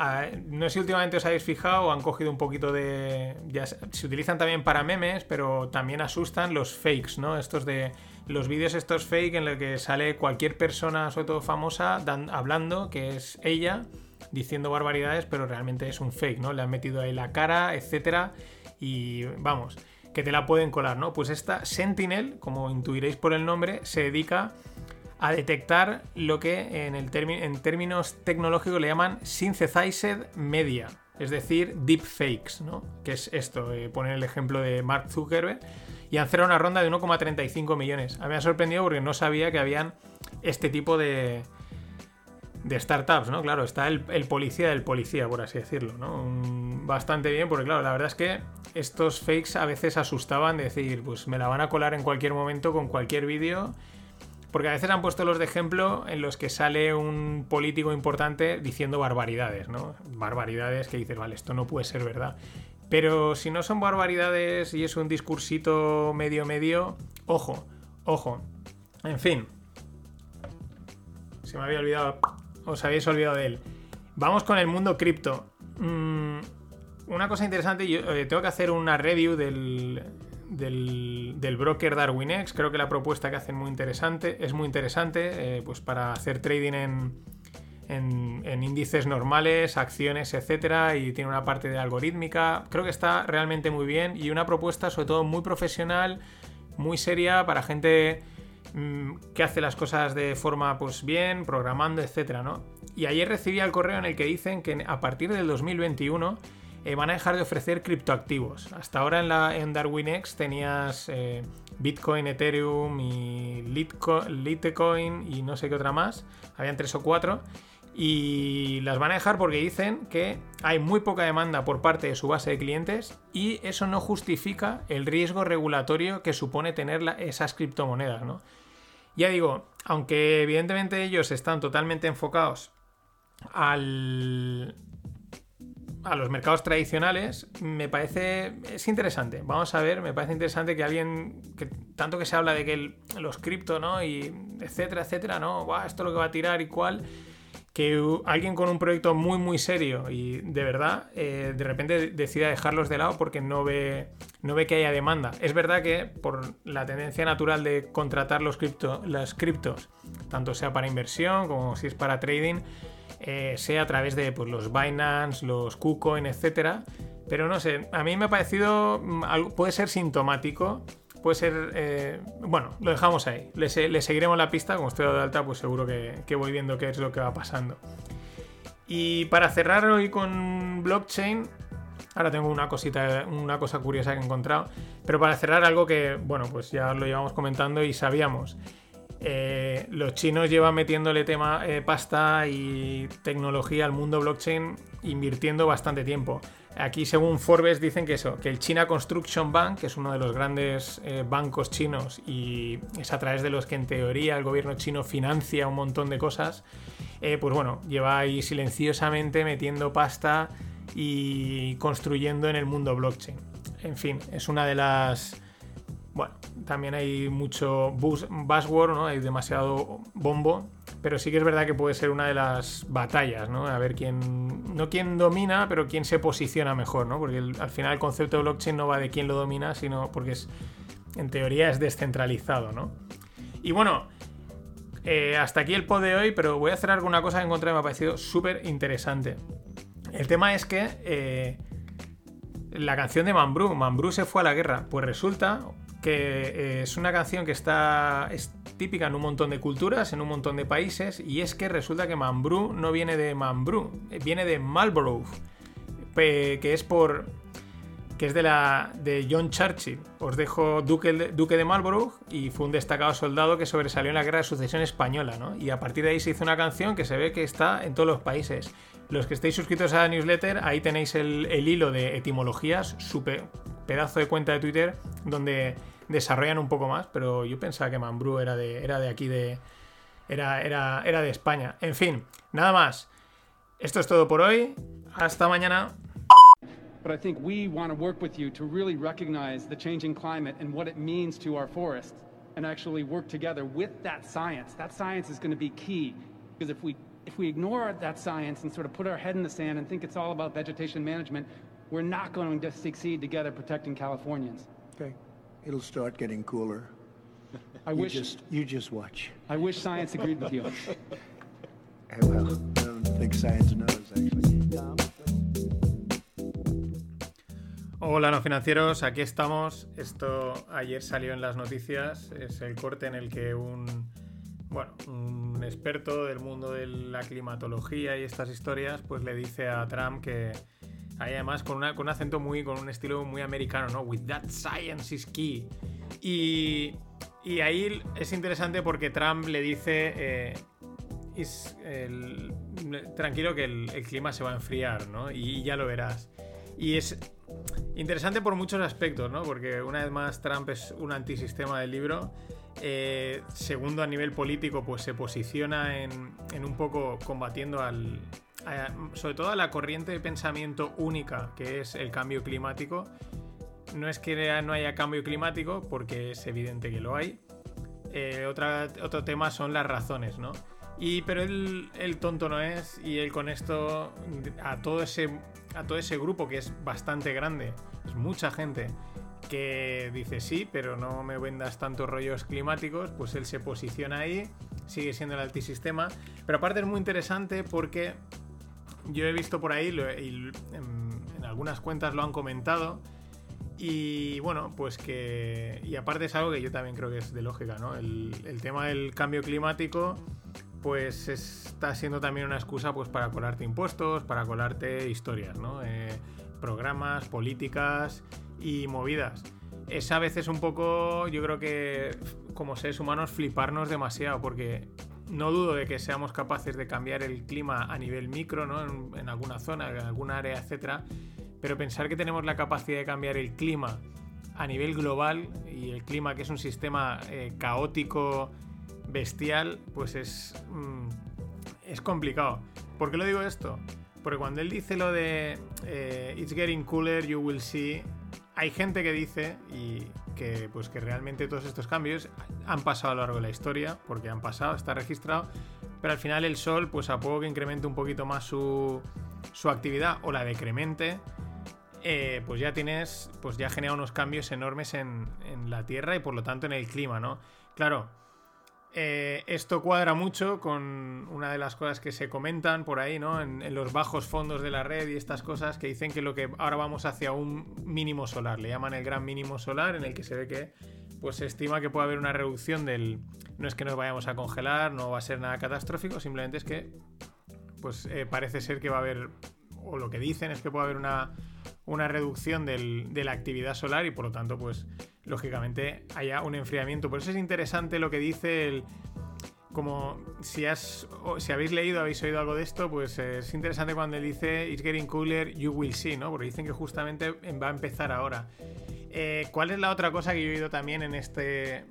no sé si últimamente os habéis fijado han cogido un poquito de. Ya se utilizan también para memes, pero también asustan los fakes, ¿no? Estos de. Los vídeos estos fake en los que sale cualquier persona, sobre todo famosa, hablando, que es ella, diciendo barbaridades, pero realmente es un fake, ¿no? Le han metido ahí la cara, etcétera. Y vamos, que te la pueden colar, ¿no? Pues esta Sentinel, como intuiréis por el nombre, se dedica a detectar lo que en, el en términos tecnológicos le llaman synthesized media, es decir, deepfakes, ¿no? Que es esto, eh, poner el ejemplo de Mark Zuckerberg, y han cerrado una ronda de 1,35 millones. A mí me ha sorprendido porque no sabía que habían este tipo de, de startups, ¿no? Claro, está el, policía del policía, por así decirlo, ¿no? bastante bien, porque claro, la verdad es que estos fakes a veces asustaban de decir, pues me la van a colar en cualquier momento con cualquier vídeo porque a veces han puesto los de ejemplo en los que sale un político importante diciendo barbaridades, ¿no? Barbaridades que dices, vale, esto no puede ser verdad. Pero si no son barbaridades y es un discursito medio medio, ojo, ojo. En fin. Se me había olvidado. Os habéis olvidado de él. Vamos con el mundo cripto. Mm, una cosa interesante, yo eh, tengo que hacer una review del, del, broker DarwinX. Creo que la propuesta que hacen muy interesante, es muy interesante, eh, pues para hacer trading en, en, índices normales, acciones, etcétera, y tiene una parte de algorítmica. Creo que está realmente muy bien y una propuesta, sobre todo, muy profesional, muy seria para gente mm, que hace las cosas de forma pues bien, programando, etcétera, ¿no? Y ayer recibí el correo en el que dicen que a partir del 2021 eh, van a dejar de ofrecer criptoactivos. Hasta ahora en, la, en DarwinX tenías eh, Bitcoin, Ethereum y Litecoin y no sé qué otra más. Habían tres o cuatro. Y las van a dejar porque dicen que hay muy poca demanda por parte de su base de clientes y eso no justifica el riesgo regulatorio que supone tener esas criptomonedas, ¿no? Ya digo, aunque evidentemente ellos están totalmente enfocados al, a los mercados tradicionales, me parece es interesante. Vamos a ver, me parece interesante que alguien tanto que se habla de que los cripto, ¿no? Y etcétera, etcétera, ¿no? esto es lo que va a tirar y cual. Que alguien con un proyecto muy, muy serio y de verdad, eh, de repente decida dejarlos de lado porque no ve, no ve que haya demanda. Es verdad que por la tendencia natural de contratar los cripto, las criptos, tanto sea para inversión como si es para trading, eh, sea a través de pues, los Binance, los KuCoin, etcétera. Pero no sé, a mí me ha parecido, mm, puede ser sintomático, puede ser, eh, bueno, lo dejamos ahí. Le, seguiremos la pista, como estoy de alta, pues seguro que, voy viendo qué es lo que va pasando. Y para cerrar hoy con blockchain, ahora tengo una cosita, una cosa curiosa que he encontrado, pero para cerrar algo que, bueno, pues ya lo llevamos comentando y sabíamos. Eh, los chinos llevan metiéndole tema eh, pasta y tecnología al mundo blockchain invirtiendo bastante tiempo. Aquí, según Forbes, dicen que eso, que el China Construction Bank, que es uno de los grandes eh, bancos chinos y es a través de los que en teoría el gobierno chino financia un montón de cosas, pues bueno, lleva ahí silenciosamente metiendo pasta y construyendo en el mundo blockchain. En fin, es una de las bueno, también hay mucho buzzword, ¿no? Hay demasiado bombo, pero sí que es verdad que puede ser una de las batallas, ¿no? A ver quién, no quién domina, pero quién se posiciona mejor, ¿no? Porque al final el concepto de blockchain no va de quién lo domina, sino porque es, en teoría es descentralizado, ¿no? Y bueno, eh, hasta aquí el pod de hoy, pero voy a cerrar con una cosa que encontré que me ha parecido súper interesante. El tema es que eh, la canción de Mambrú, Mambrú se fue a la guerra, pues resulta, que eh, es una canción que está es típica en un montón de culturas, en un montón de países, y es que resulta que Mambrú no viene de Mambrú, eh, viene de Marlborough, que es por que es de la de John Churchill. Os dejo Duque, Duque de Marlborough y fue un destacado soldado que sobresalió en la Guerra de Sucesión española, ¿no? Y a partir de ahí se hizo una canción que se ve que está en todos los países. Los que estéis suscritos a la newsletter, ahí tenéis el, el hilo de etimologías, su pedazo de cuenta de Twitter, donde desarrollan un poco más, pero yo pensaba que Mambrú era de, era de aquí de. Era, era, era de España. En fin, nada más. Esto es todo por hoy. Hasta mañana. But I think we want to work with you to really recognize the changing climate and what it means to our forests and actually work together with that science. That science is going to be key because if we if we ignore that science and sort of put our head in the sand and think it's all about vegetation management, we're not going to succeed together protecting Californians. Okay. It'll start getting cooler. I You wish just, you just watch. I wish science agreed with you. Well, I don't think science knows, actually. Hola no financieros, aquí estamos. Esto ayer salió en las noticias. Es el corte en el que un bueno, un experto del mundo de la climatología y estas historias, pues le dice a Trump que ahí además con, una- con un acento muy, con un estilo muy americano, ¿no? With that science is key. Y, y ahí es interesante porque Trump le dice, eh, "Is- el- tranquilo que el, el clima se va a enfriar, ¿no? Y ya lo verás. Y es interesante por muchos aspectos, ¿no? Porque una vez más Trump es un antisistema del libro. Eh, segundo, a nivel político, pues se posiciona en, en un poco combatiendo al. A- sobre todo a la corriente de pensamiento única que es el cambio climático. No es que no haya cambio climático, porque es evidente que lo hay. Eh, otro tema son las razones, ¿no? Y, pero él, él tonto no es, y él con esto, a todo, ese, a todo ese grupo que es bastante grande, es mucha gente, que dice sí, pero no me vendas tantos rollos climáticos, pues él se posiciona ahí, sigue siendo el altisistema. Pero aparte es muy interesante porque yo he visto por ahí, y en, en algunas cuentas lo han comentado, y bueno, pues que. Y aparte es algo que yo también creo que es de lógica, ¿no? El, el tema del cambio climático, pues está siendo también una excusa pues para colarte impuestos, para colarte historias, ¿no? Eh, programas, políticas y movidas. Es a veces un poco, yo creo que como seres humanos fliparnos demasiado, porque no dudo de que seamos capaces de cambiar el clima a nivel micro, ¿no? En, alguna zona, en alguna área, etcétera. Pero pensar que tenemos la capacidad de cambiar el clima a nivel global y el clima que es un sistema eh, caótico, bestial, pues es, mm, es complicado. ¿Por qué lo digo esto? Porque cuando él dice lo de eh, It's getting cooler, you will see, hay gente que dice y que pues que realmente todos estos cambios han pasado a lo largo de la historia, porque han pasado, está registrado, pero al final el Sol, pues a poco que incremente un poquito más su, su actividad o la decremente, eh, pues ya tienes, pues ya genera unos cambios enormes en, en la Tierra y por lo tanto en el clima, ¿no? Claro, eh, esto cuadra mucho con una de las cosas que se comentan por ahí, ¿no? En, los bajos fondos de la red y estas cosas que dicen que lo que ahora vamos hacia un mínimo solar, le llaman el gran mínimo solar, en el que se ve que pues se estima que puede haber una reducción del. No es que nos vayamos a congelar, no va a ser nada catastrófico, simplemente es que pues eh, parece ser que va a haber, o lo que dicen es que puede haber una, una reducción del- de la actividad solar y por lo tanto, pues lógicamente haya un enfriamiento. Por eso es interesante lo que dice el... Como si, has, si habéis leído, habéis oído algo de esto, pues es interesante cuando él dice It's getting cooler, you will see, ¿no? Porque dicen que justamente va a empezar ahora. Eh, ¿Cuál es la otra cosa que yo he oído también en este,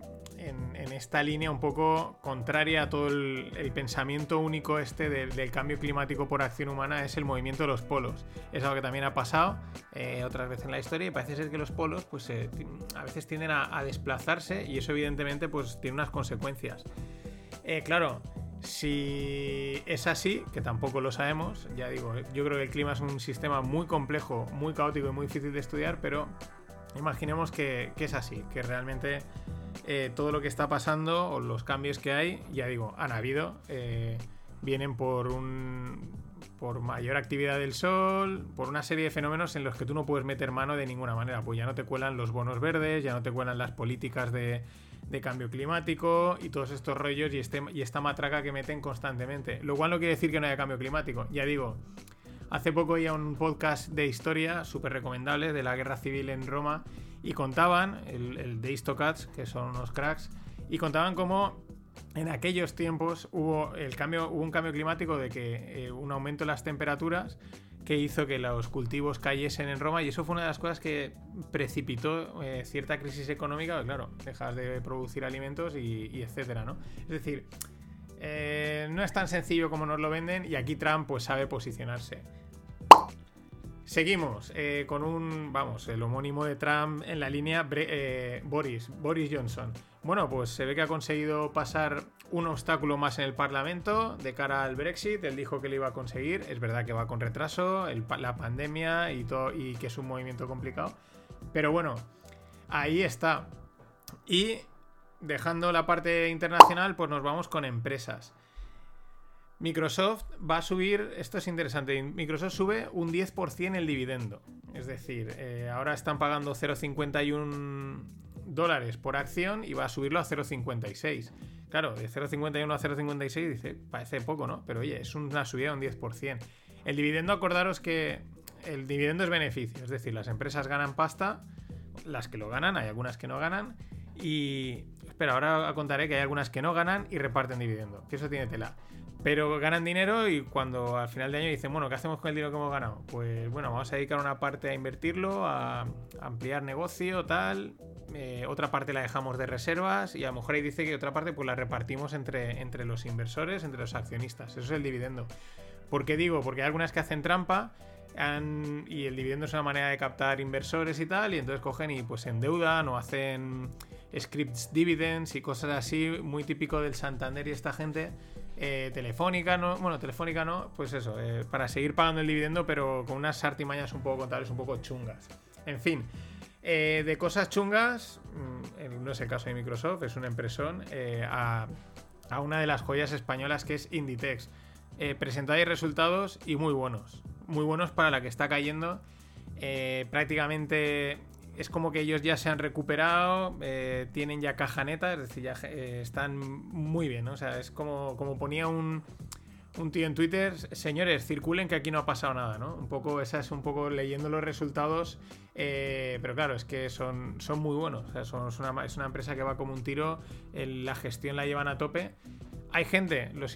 en, esta línea un poco contraria a todo el, pensamiento único este del, cambio climático por acción humana es el movimiento de los polos. Es algo que también ha pasado eh, otras veces en la historia y parece ser que los polos pues eh, a veces tienden a, a desplazarse y eso evidentemente pues tiene unas consecuencias. Eh, claro, si es así, que tampoco lo sabemos, ya digo, yo creo que el clima es un sistema muy complejo, muy caótico y muy difícil de estudiar, pero imaginemos que, que es así, que realmente eh, todo lo que está pasando o los cambios que hay, ya digo, han habido, eh, vienen por un por mayor actividad del sol, por una serie de fenómenos en los que tú no puedes meter mano de ninguna manera, pues ya no te cuelan los bonos verdes, ya no te cuelan las políticas de, de cambio climático y todos estos rollos y, este, y esta matraca que meten constantemente. Lo cual no quiere decir que no haya cambio climático, ya digo, Hace poco oía un podcast de historia súper recomendable de la guerra civil en Roma y contaban, el, el de Histocats, que son unos cracks, y contaban cómo en aquellos tiempos hubo, el cambio, hubo un cambio climático de que eh, un aumento en las temperaturas que hizo que los cultivos cayesen en Roma y eso fue una de las cosas que precipitó eh, cierta crisis económica, claro, dejas de producir alimentos y, y etcétera, ¿no? Es decir, eh, no es tan sencillo como nos lo venden y aquí Trump pues sabe posicionarse. Seguimos eh, con un, vamos, el homónimo de Trump en la línea eh, Boris, Boris Johnson. Bueno, pues se ve que ha conseguido pasar un obstáculo más en el Parlamento de cara al Brexit. Él dijo que lo iba a conseguir. Es verdad que va con retraso, la pandemia y, todo, y que es un movimiento complicado. Pero bueno, ahí está. Y dejando la parte internacional, pues nos vamos con empresas. Microsoft va a subir, esto es interesante, Microsoft sube un 10% el dividendo. Es decir, eh, ahora están pagando 0,51 dólares por acción y va a subirlo a 0,56. Claro, de 0,51 a 0,56 dice, parece poco, ¿no? Pero oye, es una subida de un 10%. El dividendo, acordaros que el dividendo es beneficio, es decir, las empresas ganan pasta, las que lo ganan, hay algunas que no ganan, y... Espera, ahora contaré que hay algunas que no ganan y reparten dividendo, que eso tiene tela. Pero ganan dinero y cuando al final de año dicen, bueno, ¿qué hacemos con el dinero que hemos ganado? Pues bueno, vamos a dedicar una parte a invertirlo, a ampliar negocio, tal. Eh, otra parte la dejamos de reservas y a lo mejor ahí dice que otra parte pues la repartimos entre, entre los inversores, entre los accionistas. Eso es el dividendo. ¿Por qué digo? Porque hay algunas que hacen trampa y el dividendo es una manera de captar inversores y tal, y entonces cogen y pues endeudan o hacen scripts dividends y cosas así, muy típico del Santander y esta gente eh, telefónica, no, bueno, Telefónica no, pues eso, eh, para seguir pagando el dividendo, pero con unas artimañas un poco contables, un poco chungas. En fin, eh, de cosas chungas, mm, no es el caso de Microsoft, es una impresión, a, a, una de las joyas españolas que es Inditex. presentáis resultados y muy buenos, muy buenos para la que está cayendo. prácticamente es como que ellos ya se han recuperado, eh, tienen ya caja neta, es decir, ya eh, están muy bien, ¿no? O sea, es como, como ponía un, un, tío en Twitter, señores, circulen que aquí no ha pasado nada, ¿no? Un poco, esa es un poco leyendo los resultados, eh, pero claro, es que son, son muy buenos, o sea, son, es, una, es, una, empresa que va como un tiro, la gestión la llevan a tope. Hay gente, los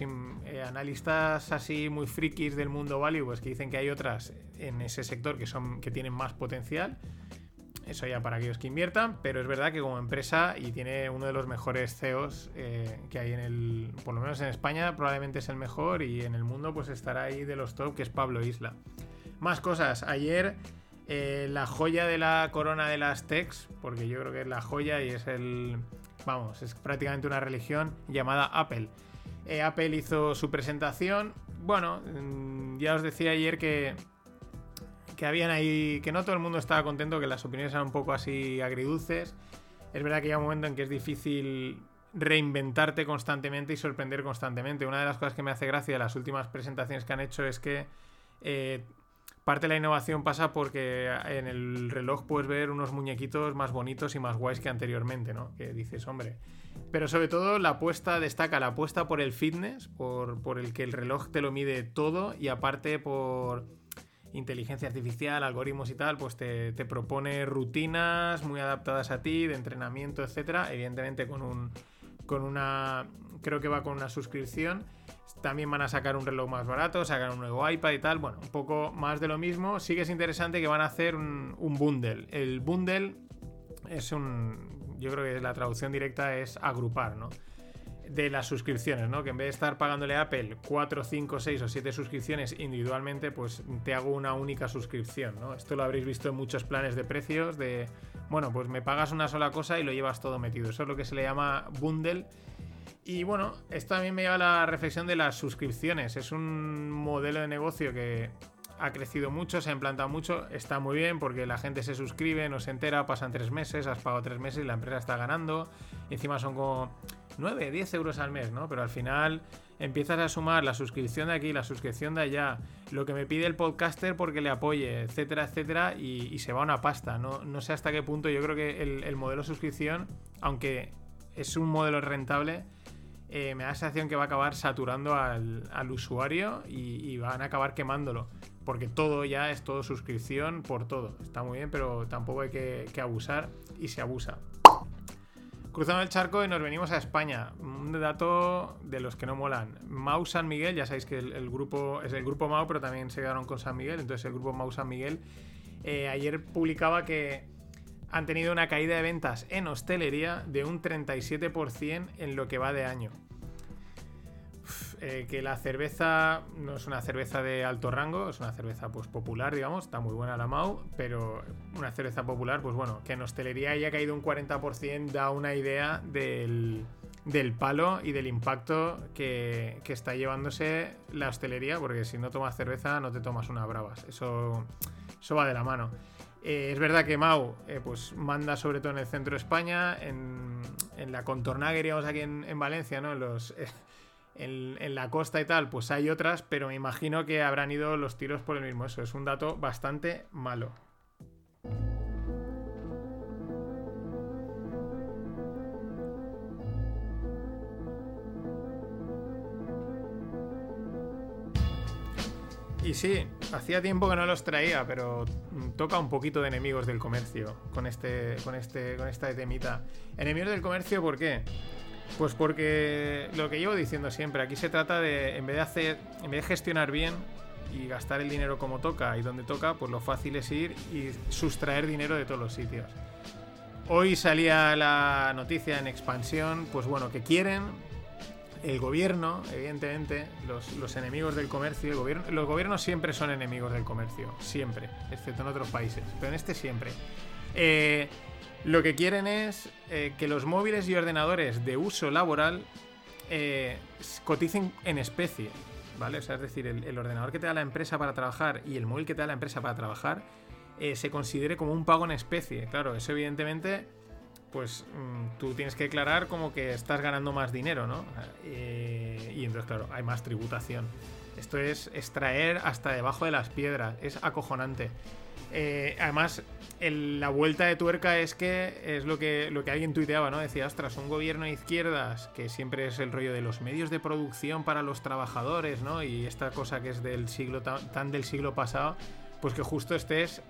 analistas así muy frikis del mundo value, pues que dicen que hay otras en ese sector que, son, que tienen más potencial. Eso ya para aquellos que inviertan, pero es verdad que como empresa y tiene uno de los mejores CEOs eh, que hay en el, por lo menos en España, probablemente es el mejor y en el mundo pues estará ahí de los top, que es Pablo Isla. Más cosas, ayer eh, la joya de la corona de las techs, porque yo creo que es la joya y es el, vamos, es prácticamente una religión llamada Apple. Eh, Apple hizo su presentación, bueno, mm, ya os decía ayer que que habían ahí, que no todo el mundo estaba contento, que las opiniones eran un poco así agridulces. Es verdad que hay un momento en que es difícil reinventarte constantemente y sorprender constantemente. Una de las cosas que me hace gracia de las últimas presentaciones que han hecho es que eh, parte de la innovación pasa porque en el reloj puedes ver unos muñequitos más bonitos y más guays que anteriormente, ¿no? Que dices, hombre. Pero sobre todo la apuesta destaca la apuesta por el fitness, por, por el que el reloj te lo mide todo y aparte por inteligencia artificial, algoritmos y tal, pues te, propone rutinas muy adaptadas a ti, de entrenamiento, etcétera. Evidentemente con un. con una. Creo que va con una suscripción. También van a sacar un reloj más barato, sacar un nuevo iPad y tal. Bueno, un poco más de lo mismo. Sí que es interesante que van a hacer un, un bundle. El bundle es un. Yo creo que la traducción directa es agrupar, ¿no? De las suscripciones, ¿no? Que en vez de estar pagándole a Apple 4, 5, 6 o 7 suscripciones individualmente, pues te hago una única suscripción, ¿no? Esto lo habréis visto en muchos planes de precios de, bueno, pues me pagas una sola cosa y lo llevas todo metido. Eso es lo que se le llama bundle. Y bueno, esto también me lleva a la reflexión de las suscripciones. Es un modelo de negocio que ha crecido mucho, se ha implantado mucho, está muy bien porque la gente se suscribe, no se entera, pasan tres meses, has pagado tres meses y la empresa está ganando. Encima son como 9, 10 euros al mes, ¿no? Pero al final empiezas a sumar la suscripción de aquí, la suscripción de allá, lo que me pide el podcaster porque le apoye, etcétera, etcétera, y, se va una pasta. No, no, sé hasta qué punto, yo creo que el, modelo suscripción, aunque es un modelo rentable, eh, me da la sensación que va a acabar saturando al, usuario y, van a acabar quemándolo. Porque todo ya es todo suscripción por todo. Está muy bien, pero tampoco hay que, que abusar y se abusa. Cruzamos el charco y nos venimos a España. Un dato de los que no molan. Mau San Miguel, ya sabéis que el, grupo es el grupo Mau, pero también se quedaron con San Miguel. Entonces el grupo Mau San Miguel eh, ayer publicaba que han tenido una caída de ventas en hostelería de un 37% en lo que va de año. Eh, que la cerveza no es una cerveza de alto rango, es una cerveza pues popular, digamos, está muy buena la Mau, pero una cerveza popular, pues bueno, que en hostelería haya caído un 40% da una idea del, del palo y del impacto que, que está llevándose la hostelería, porque si no tomas cerveza no te tomas una bravas, eso, eso va de la mano. Eh, es verdad que Mau eh, pues manda sobre todo en el centro de España, en, en la contornaga, diríamos aquí en, en Valencia, ¿no? Eh, en, la costa y tal, pues hay otras, pero me imagino que habrán ido los tiros por el mismo. Eso es un dato bastante malo. Y sí, hacía tiempo que no los traía, pero toca un poquito de enemigos del comercio con este, con este, con esta temita. Enemigos del comercio, ¿por qué? Pues porque lo que llevo diciendo siempre, aquí se trata de, en vez de hacer, en vez de gestionar bien y gastar el dinero como toca y donde toca, pues lo fácil es ir y sustraer dinero de todos los sitios. Hoy salía la noticia en expansión, pues bueno, que quieren el gobierno, evidentemente, los, los enemigos del comercio, el gobierno, los gobiernos siempre son enemigos del comercio, siempre, excepto en otros países, pero en este siempre. Eh, lo que quieren es eh, que los móviles y ordenadores de uso laboral eh, coticen en especie, ¿vale? O sea, es decir, el, ordenador que te da la empresa para trabajar y el móvil que te da la empresa para trabajar eh, se considere como un pago en especie. Claro, eso evidentemente pues mmm, tú tienes que declarar como que estás ganando más dinero, ¿no? Y entonces, claro, hay más tributación. Esto es extraer hasta debajo de las piedras, es acojonante. Eh, además, la vuelta de tuerca es que es lo que, lo que alguien tuiteaba, ¿no? Decía, ostras, un gobierno de izquierdas, que siempre es el rollo de los medios de producción para los trabajadores, ¿no? Y esta cosa que es del siglo tan, del siglo pasado, pues que justo estés.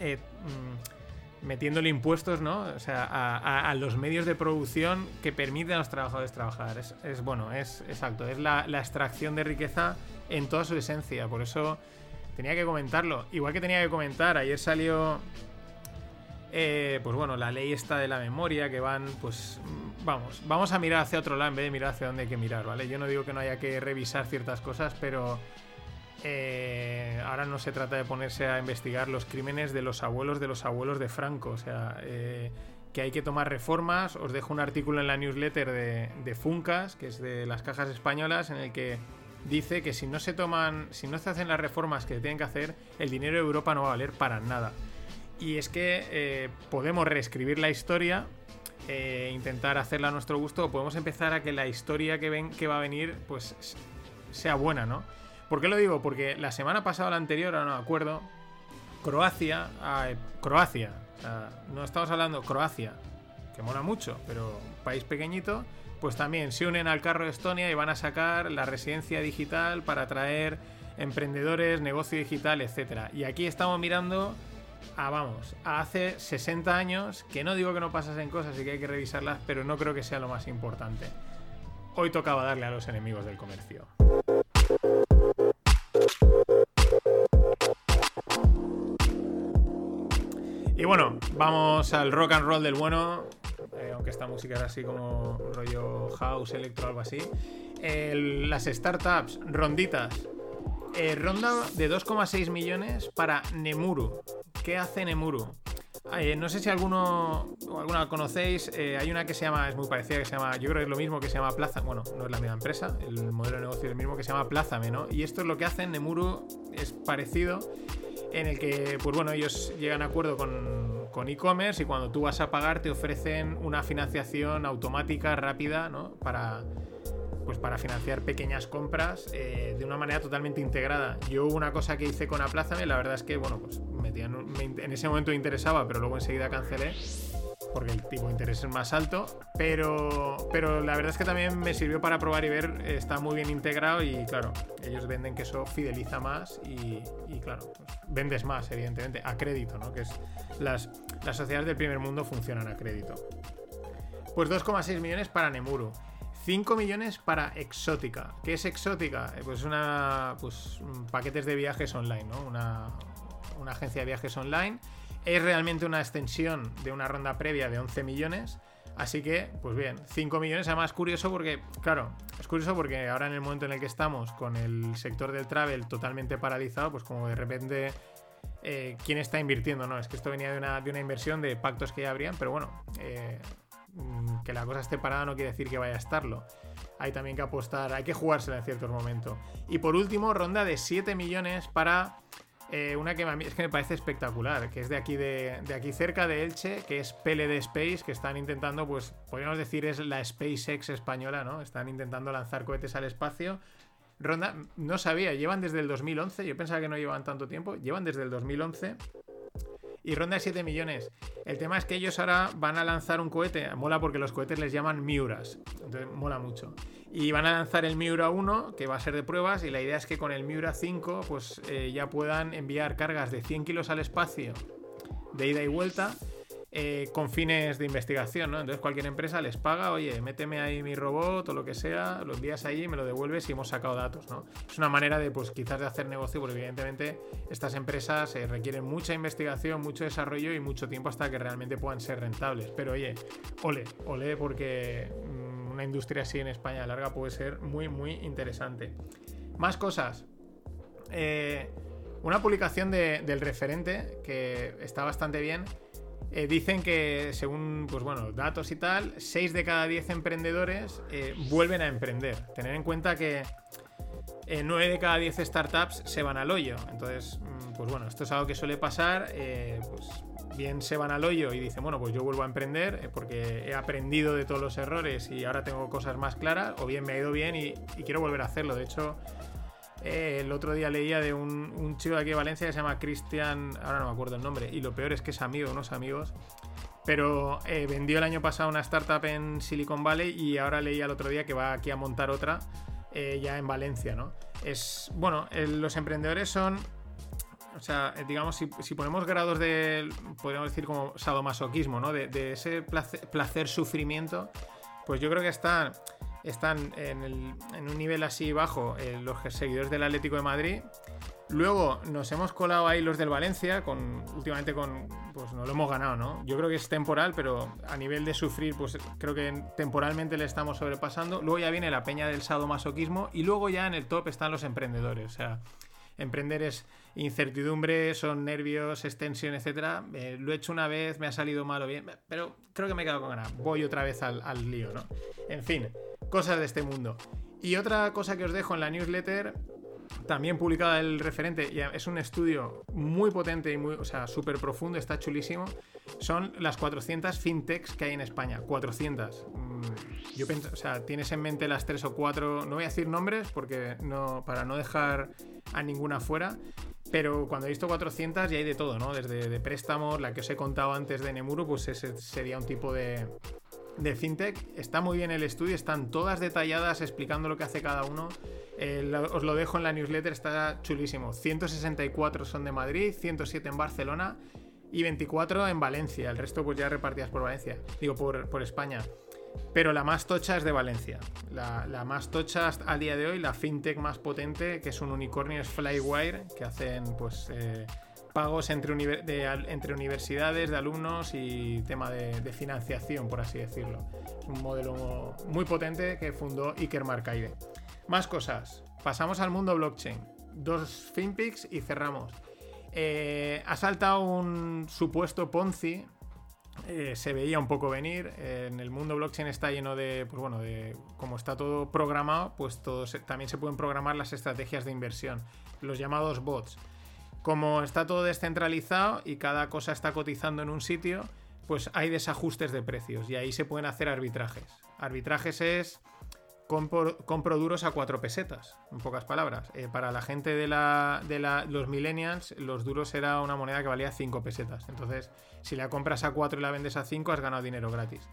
Eh, mmm, metiéndole impuestos, ¿no? O sea, a, los medios de producción que permiten a los trabajadores trabajar. Es, es bueno, es exacto, es la, la, extracción de riqueza en toda su esencia. Por eso tenía que comentarlo. Igual que tenía que comentar, ayer salió. Eh, pues bueno, la ley esta de la memoria que van, pues vamos, vamos a mirar hacia otro lado en vez de mirar hacia donde hay que mirar, ¿vale? Yo no digo que no haya que revisar ciertas cosas, pero eh, ahora no se trata de ponerse a investigar los crímenes de los abuelos de los abuelos de Franco. O sea, eh, que hay que tomar reformas. Os dejo un artículo en la newsletter de, de, Funcas, que es de las cajas españolas, en el que dice que si no se toman, si no se hacen las reformas que tienen que hacer, el dinero de Europa no va a valer para nada. Y es que eh, podemos reescribir la historia. Eh, intentar hacerla a nuestro gusto o podemos empezar a que la historia que, ven, que va a venir pues sea buena, ¿no? ¿Por qué lo digo? Porque la semana pasada la anterior, ahora no me acuerdo, Croacia, Croacia, no estamos hablando Croacia, que mola mucho, pero país pequeñito, pues también se unen al carro de Estonia y van a sacar la residencia digital para atraer emprendedores, negocio digital, etc. Y aquí estamos mirando a, vamos, a hace 60 años, que no digo que no pasasen cosas y que hay que revisarlas, pero no creo que sea lo más importante. Hoy tocaba darle a los enemigos del comercio. Y bueno, vamos al rock and roll del bueno. Eh, aunque esta música era así como rollo house, electro, algo así. Las startups, ronditas. Eh, ronda de 2,6 millones para Nemuru. ¿Qué hace Nemuru? Eh, no sé si alguno o alguna conocéis. Hay una que se llama, es muy parecida, que se llama, yo creo que es lo mismo, que se llama Plaza. Bueno, no es la misma empresa, el modelo de negocio es el mismo, que se llama Plázame, ¿no? Y esto es lo que hacen. Nemuru es parecido en el que, pues bueno, ellos llegan a acuerdo con, con e-commerce y cuando tú vas a pagar te ofrecen una financiación automática, rápida, ¿no? Para, pues para financiar pequeñas compras eh, de una manera totalmente integrada. Yo una cosa que hice con Aplázame, la verdad es que, bueno, pues me, me, en ese momento me interesaba, pero luego enseguida cancelé porque el tipo de interés es más alto, pero, pero la verdad es que también me sirvió para probar y ver, está muy bien integrado y claro, ellos venden que eso fideliza más y, y claro, pues vendes más, evidentemente, a crédito, ¿no? Que es las, las sociedades del primer mundo funcionan a crédito. Pues 2,6 millones para Nemuru. 5 millones para Exótica. ¿Qué es Exótica? Pues una. Pues paquetes de viajes online, ¿no? Una, una agencia de viajes online es realmente una extensión de una ronda previa de 11 millones. Así que, pues bien, 5 millones. Además, curioso porque, claro, es curioso porque ahora en el momento en el que estamos con el sector del travel totalmente paralizado, pues como de repente, eh, ¿quién está invirtiendo? No, es que esto venía de una, de una inversión de pactos que ya habrían, pero bueno, eh, mm, que la cosa esté parada no quiere decir que vaya a estarlo. Hay también que apostar, hay que jugársela en ciertos momentos. Y por último, ronda de 7 millones para eh, una que es que me parece espectacular, que es de aquí, de, de, aquí cerca de Elche, que es PLD Space, que están intentando, pues, podríamos decir, es la SpaceX española, ¿no? Están intentando lanzar cohetes al espacio. Ronda, no sabía, llevan desde el 2011, yo pensaba que no llevaban tanto tiempo, llevan desde el 2011 y ronda de 7 millones. El tema es que ellos ahora van a lanzar un cohete, mola porque los cohetes les llaman Miuras, entonces mola mucho. Y van a lanzar el Miura 1, que va a ser de pruebas, y la idea es que con el Miura 5 pues eh, ya puedan enviar cargas de 100 kilos al espacio de ida y vuelta eh, con fines de investigación, ¿no? Entonces cualquier empresa les paga, oye, méteme ahí mi robot o lo que sea, lo envías ahí, me lo devuelves y hemos sacado datos, ¿no? Es una manera de, pues quizás de hacer negocio, porque evidentemente estas empresas eh, requieren mucha investigación, mucho desarrollo y mucho tiempo hasta que realmente puedan ser rentables. Pero oye, ole, ole, porque mmm, una industria así en España larga puede ser muy, muy interesante. Más cosas. Eh, una publicación de, del referente que está bastante bien eh, dicen que, según pues bueno, datos y tal, 6 de cada 10 emprendedores eh, vuelven a emprender. Tener en cuenta que eh, 9 de cada 10 startups se van al hoyo. Entonces, mm, pues bueno, esto es algo que suele pasar. Eh, pues bien se van al hoyo y dicen, bueno, pues yo vuelvo a emprender porque he aprendido de todos los errores y ahora tengo cosas más claras, o bien me ha ido bien y, y quiero volver a hacerlo. De hecho, eh, el otro día leía de un, un, chico de aquí de Valencia que se llama Cristian, ahora no me acuerdo el nombre, y lo peor es que es amigo, unos amigos, pero eh, vendió el año pasado una startup en Silicon Valley y ahora leía el otro día que va aquí a montar otra eh, ya en Valencia, ¿no? Es, bueno, los emprendedores son o sea, digamos, si, ponemos grados de, podríamos decir como sadomasoquismo, ¿no? De, de ese placer, placer, sufrimiento, pues yo creo que está están en, el, en, un nivel así bajo eh, los seguidores del Atlético de Madrid. Luego nos hemos colado ahí los del Valencia, con últimamente con pues no lo hemos ganado, ¿no? Yo creo que es temporal, pero a nivel de sufrir, pues creo que temporalmente le estamos sobrepasando. Luego ya viene la peña del sadomasoquismo y luego ya en el top están los emprendedores, o sea, emprender es incertidumbre, son nervios, extensión, etcétera. Eh, lo he hecho una vez, me ha salido mal o bien, pero creo que me he quedado con ganas. Voy otra vez al, al lío, ¿no? En fin, cosas de este mundo. Y otra cosa que os dejo en la newsletter, también publicada el referente, y es un estudio muy potente y muy, o sea, súper profundo, está chulísimo. Son las 400 fintechs que hay en España. 400. Yo pienso, o sea, tienes en mente las 3 o 4, no voy a decir nombres porque no, para no dejar a ninguna fuera, pero cuando he visto 400 ya hay de todo, ¿no? Desde de préstamos, la que os he contado antes de Nemuru, pues ese sería un tipo de, de fintech. Está muy bien el estudio, están todas detalladas explicando lo que hace cada uno. Eh, lo, os lo dejo en la newsletter, está chulísimo. 164 son de Madrid, 107 en Barcelona y 24 en Valencia. El resto pues ya repartidas por Valencia, digo por, por España. Pero la más tocha es de Valencia. La, la, más tocha a día de hoy, la fintech más potente, que es un unicornio, es Flywire, que hacen pues eh, pagos entre, uni de, entre, universidades, de alumnos y tema de, financiación, por así decirlo. Un modelo muy potente que fundó Iker Marcaide. Más cosas. Pasamos al mundo blockchain. Dos FinPix y cerramos. Eh, ha saltado un supuesto Ponzi eh, se veía un poco venir. En el mundo blockchain está lleno de, pues bueno, de como está todo programado, pues todo también se pueden programar las estrategias de inversión, los llamados bots. Como está todo descentralizado y cada cosa está cotizando en un sitio, pues hay desajustes de precios y ahí se pueden hacer arbitrajes. Arbitrajes es compro, duros a cuatro pesetas, en pocas palabras. Eh, para la gente de, los millennials, los duros era una moneda que valía 5 pesetas. Entonces, si la compras a 4 y la vendes a 5, has ganado dinero gratis.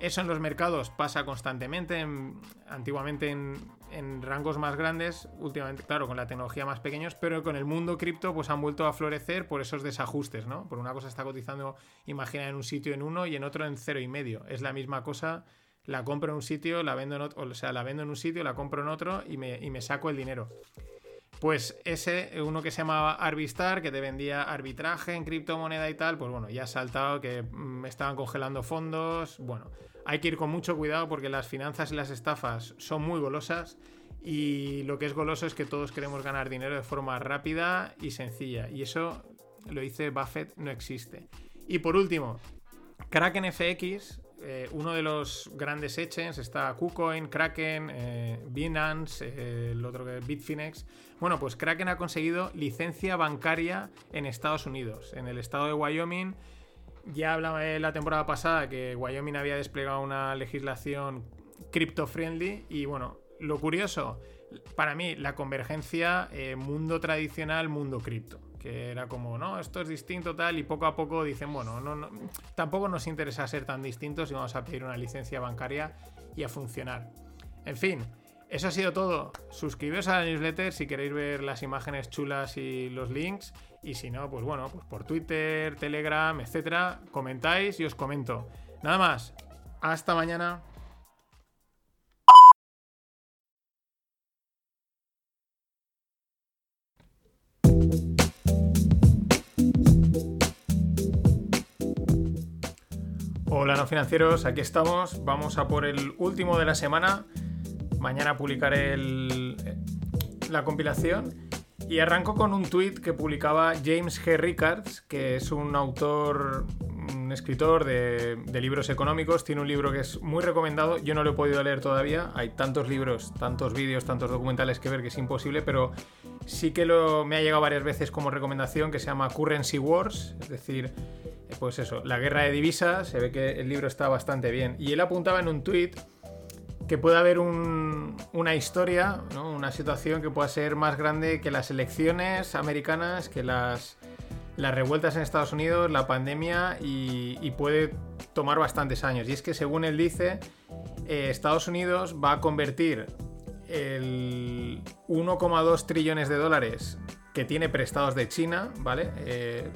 Eso en los mercados pasa constantemente, en, antiguamente en, rangos más grandes, últimamente, claro, con la tecnología más pequeños, pero con el mundo cripto pues han vuelto a florecer por esos desajustes, ¿no? Por una cosa está cotizando, imagina, en un sitio en uno y en otro en cero y medio. Es la misma cosa la compro en un sitio, la vendo en otro, o sea, la vendo en un sitio, la compro en otro y me, y me saco el dinero. Pues ese, uno que se llamaba Arbistar, que te vendía arbitraje en criptomoneda y tal, pues bueno, ya ha saltado que me estaban congelando fondos. Bueno, hay que ir con mucho cuidado porque las finanzas y las estafas son muy golosas y lo que es goloso es que todos queremos ganar dinero de forma rápida y sencilla. Y eso lo dice Buffett, no existe. Y por último, Kraken FX, eh, uno de los grandes exchanges, está KuCoin, Kraken, eh, Binance, eh, el otro que es Bitfinex. Bueno, pues Kraken ha conseguido licencia bancaria en Estados Unidos, en el estado de Wyoming. Ya hablaba la temporada pasada que Wyoming había desplegado una legislación crypto-friendly y bueno, lo curioso, para mí, la convergencia mundo tradicional, mundo cripto que era como, no, esto es distinto tal, y poco a poco dicen, bueno, no, no, tampoco nos interesa ser tan distintos y vamos a pedir una licencia bancaria y a funcionar. En fin, eso ha sido todo. Suscribiros a la newsletter si queréis ver las imágenes chulas y los links. Y si no, pues bueno, pues por Twitter, Telegram, etcétera, comentáis y os comento. Nada más. Hasta mañana. Hola no financieros, aquí estamos. Vamos a por el último de la semana. Mañana publicaré la compilación. Y arranco con un tweet que publicaba James G. Rickards, que es un autor, un escritor de, libros económicos. Tiene un libro que es muy recomendado. Yo no lo he podido leer todavía. Hay tantos libros, tantos vídeos, tantos documentales que ver que es imposible, pero sí que me ha llegado varias veces como recomendación que se llama Currency Wars, es decir, pues eso, la guerra de divisas, se ve que el libro está bastante bien. Y él apuntaba en un tuit que puede haber una historia, una situación que pueda ser más grande que las elecciones americanas, que las, las revueltas en Estados Unidos, la pandemia y, puede tomar bastantes años. Y es que según él dice, eh, Estados Unidos va a convertir el 1,2 trillones de dólares que tiene prestados de China, ¿vale? Eh,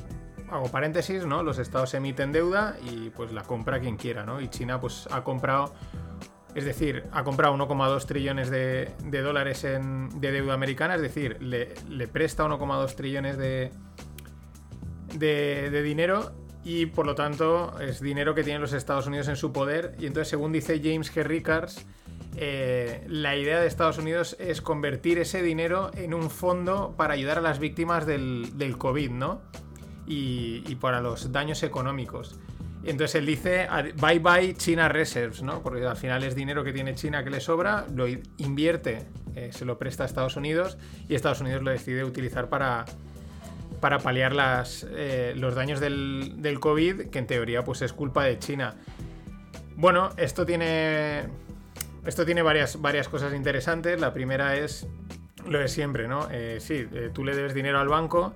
hago paréntesis, ¿no? Los estados emiten deuda y pues la compra quien quiera, ¿no? Y China pues ha comprado, es decir, ha comprado 1,2 trillones de, dólares de deuda americana, es decir, le, presta 1,2 trillones de, de, dinero y por lo tanto es dinero que tienen los Estados Unidos en su poder. Y entonces, según dice James G. Rickards, eh, la idea de Estados Unidos es convertir ese dinero en un fondo para ayudar a las víctimas del, del COVID, ¿no? y, para los daños económicos. Y entonces él dice, bye bye China Reserves, ¿no? Porque al final es dinero que tiene China que le sobra, lo invierte, eh, se lo presta a Estados Unidos y Estados Unidos lo decide utilizar para, para paliar las, eh, los daños del, del, COVID, que en teoría pues es culpa de China. Bueno, esto tiene, esto tiene varias, varias cosas interesantes. La primera es lo de siempre, ¿no? Eh, sí, tú le debes dinero al banco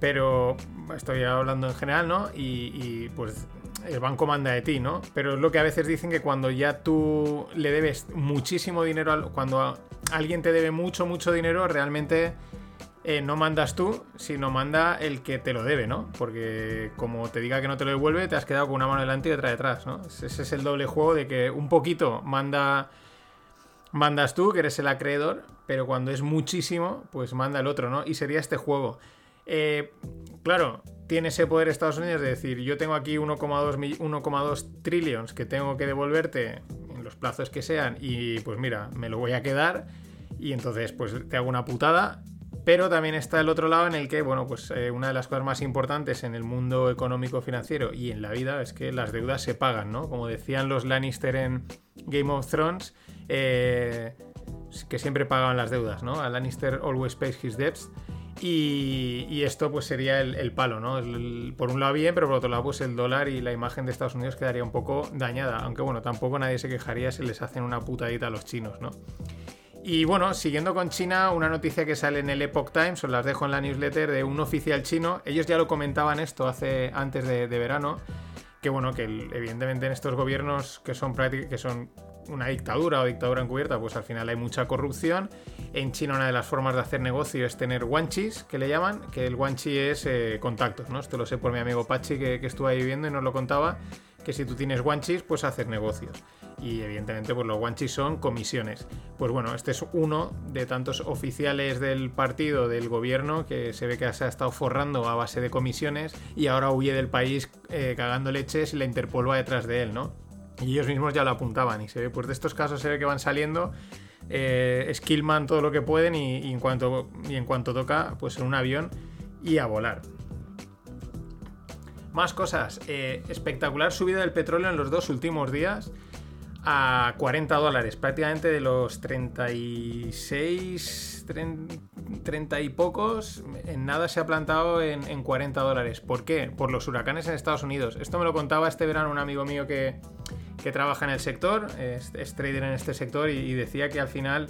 pero estoy hablando en general, ¿no? Y, pues el banco manda de ti, ¿no? Pero es lo que a veces dicen que cuando ya tú le debes muchísimo dinero, cuando alguien te debe mucho, mucho dinero, realmente eh, no mandas tú, sino manda el que te lo debe, ¿no? Porque como te diga que no te lo devuelve, te has quedado con una mano delante y otra detrás, ¿no? Ese es el doble juego de que un poquito manda mandas tú, que eres el acreedor, pero cuando es muchísimo, pues manda el otro, ¿no? Y sería este juego. Eh, claro, tiene ese poder Estados Unidos de decir, yo tengo aquí 1,2 trillions que tengo que devolverte en los plazos que sean y pues mira, me lo voy a quedar y entonces pues te hago una putada. Pero también está el otro lado en el que, bueno, pues eh, una de las cosas más importantes en el mundo económico financiero y en la vida es que las deudas se pagan, ¿no? Como decían los Lannister en Game of Thrones, eh, que siempre pagaban las deudas, ¿no? A Lannister always pays his debts. Y, esto pues sería el, palo, ¿no? por un lado bien, pero por otro lado pues el dólar y la imagen de Estados Unidos quedaría un poco dañada. Aunque bueno, tampoco nadie se quejaría si les hacen una putadita a los chinos, ¿no? Y bueno, siguiendo con China, una noticia que sale en el Epoch Times, os las dejo en la newsletter de un oficial chino. Ellos ya lo comentaban esto hace antes de, verano, que bueno, que evidentemente en estos gobiernos que son, que son una dictadura o dictadura encubierta, pues al final hay mucha corrupción. En China una de las formas de hacer negocio es tener guanchis, que le llaman, que el guanchi es eh, contactos, ¿no? Esto lo sé por mi amigo Pachi que, estuvo ahí viviendo y nos lo contaba, que si tú tienes guanchis, pues haces negocios. Y evidentemente, pues los guanchis son comisiones. Pues bueno, este es uno de tantos oficiales del partido, del gobierno, que se ve que se ha estado forrando a base de comisiones y ahora huye del país eh, cagando leches y la Interpol va detrás de él, ¿no? Y ellos mismos ya lo apuntaban. Y se ve, pues de estos casos se ve que van saliendo. Eh, skillman todo lo que pueden y, en cuanto, y en cuanto toca, pues en un avión y a volar. Más cosas. Eh, espectacular subida del petróleo en los dos últimos días a 40 dólares, prácticamente de los 36, 30, y pocos, en nada se ha plantado en, 40 dólares. ¿Por qué? Por los huracanes en Estados Unidos. Esto me lo contaba este verano un amigo mío que, trabaja en el sector, es, trader en este sector y, decía que al final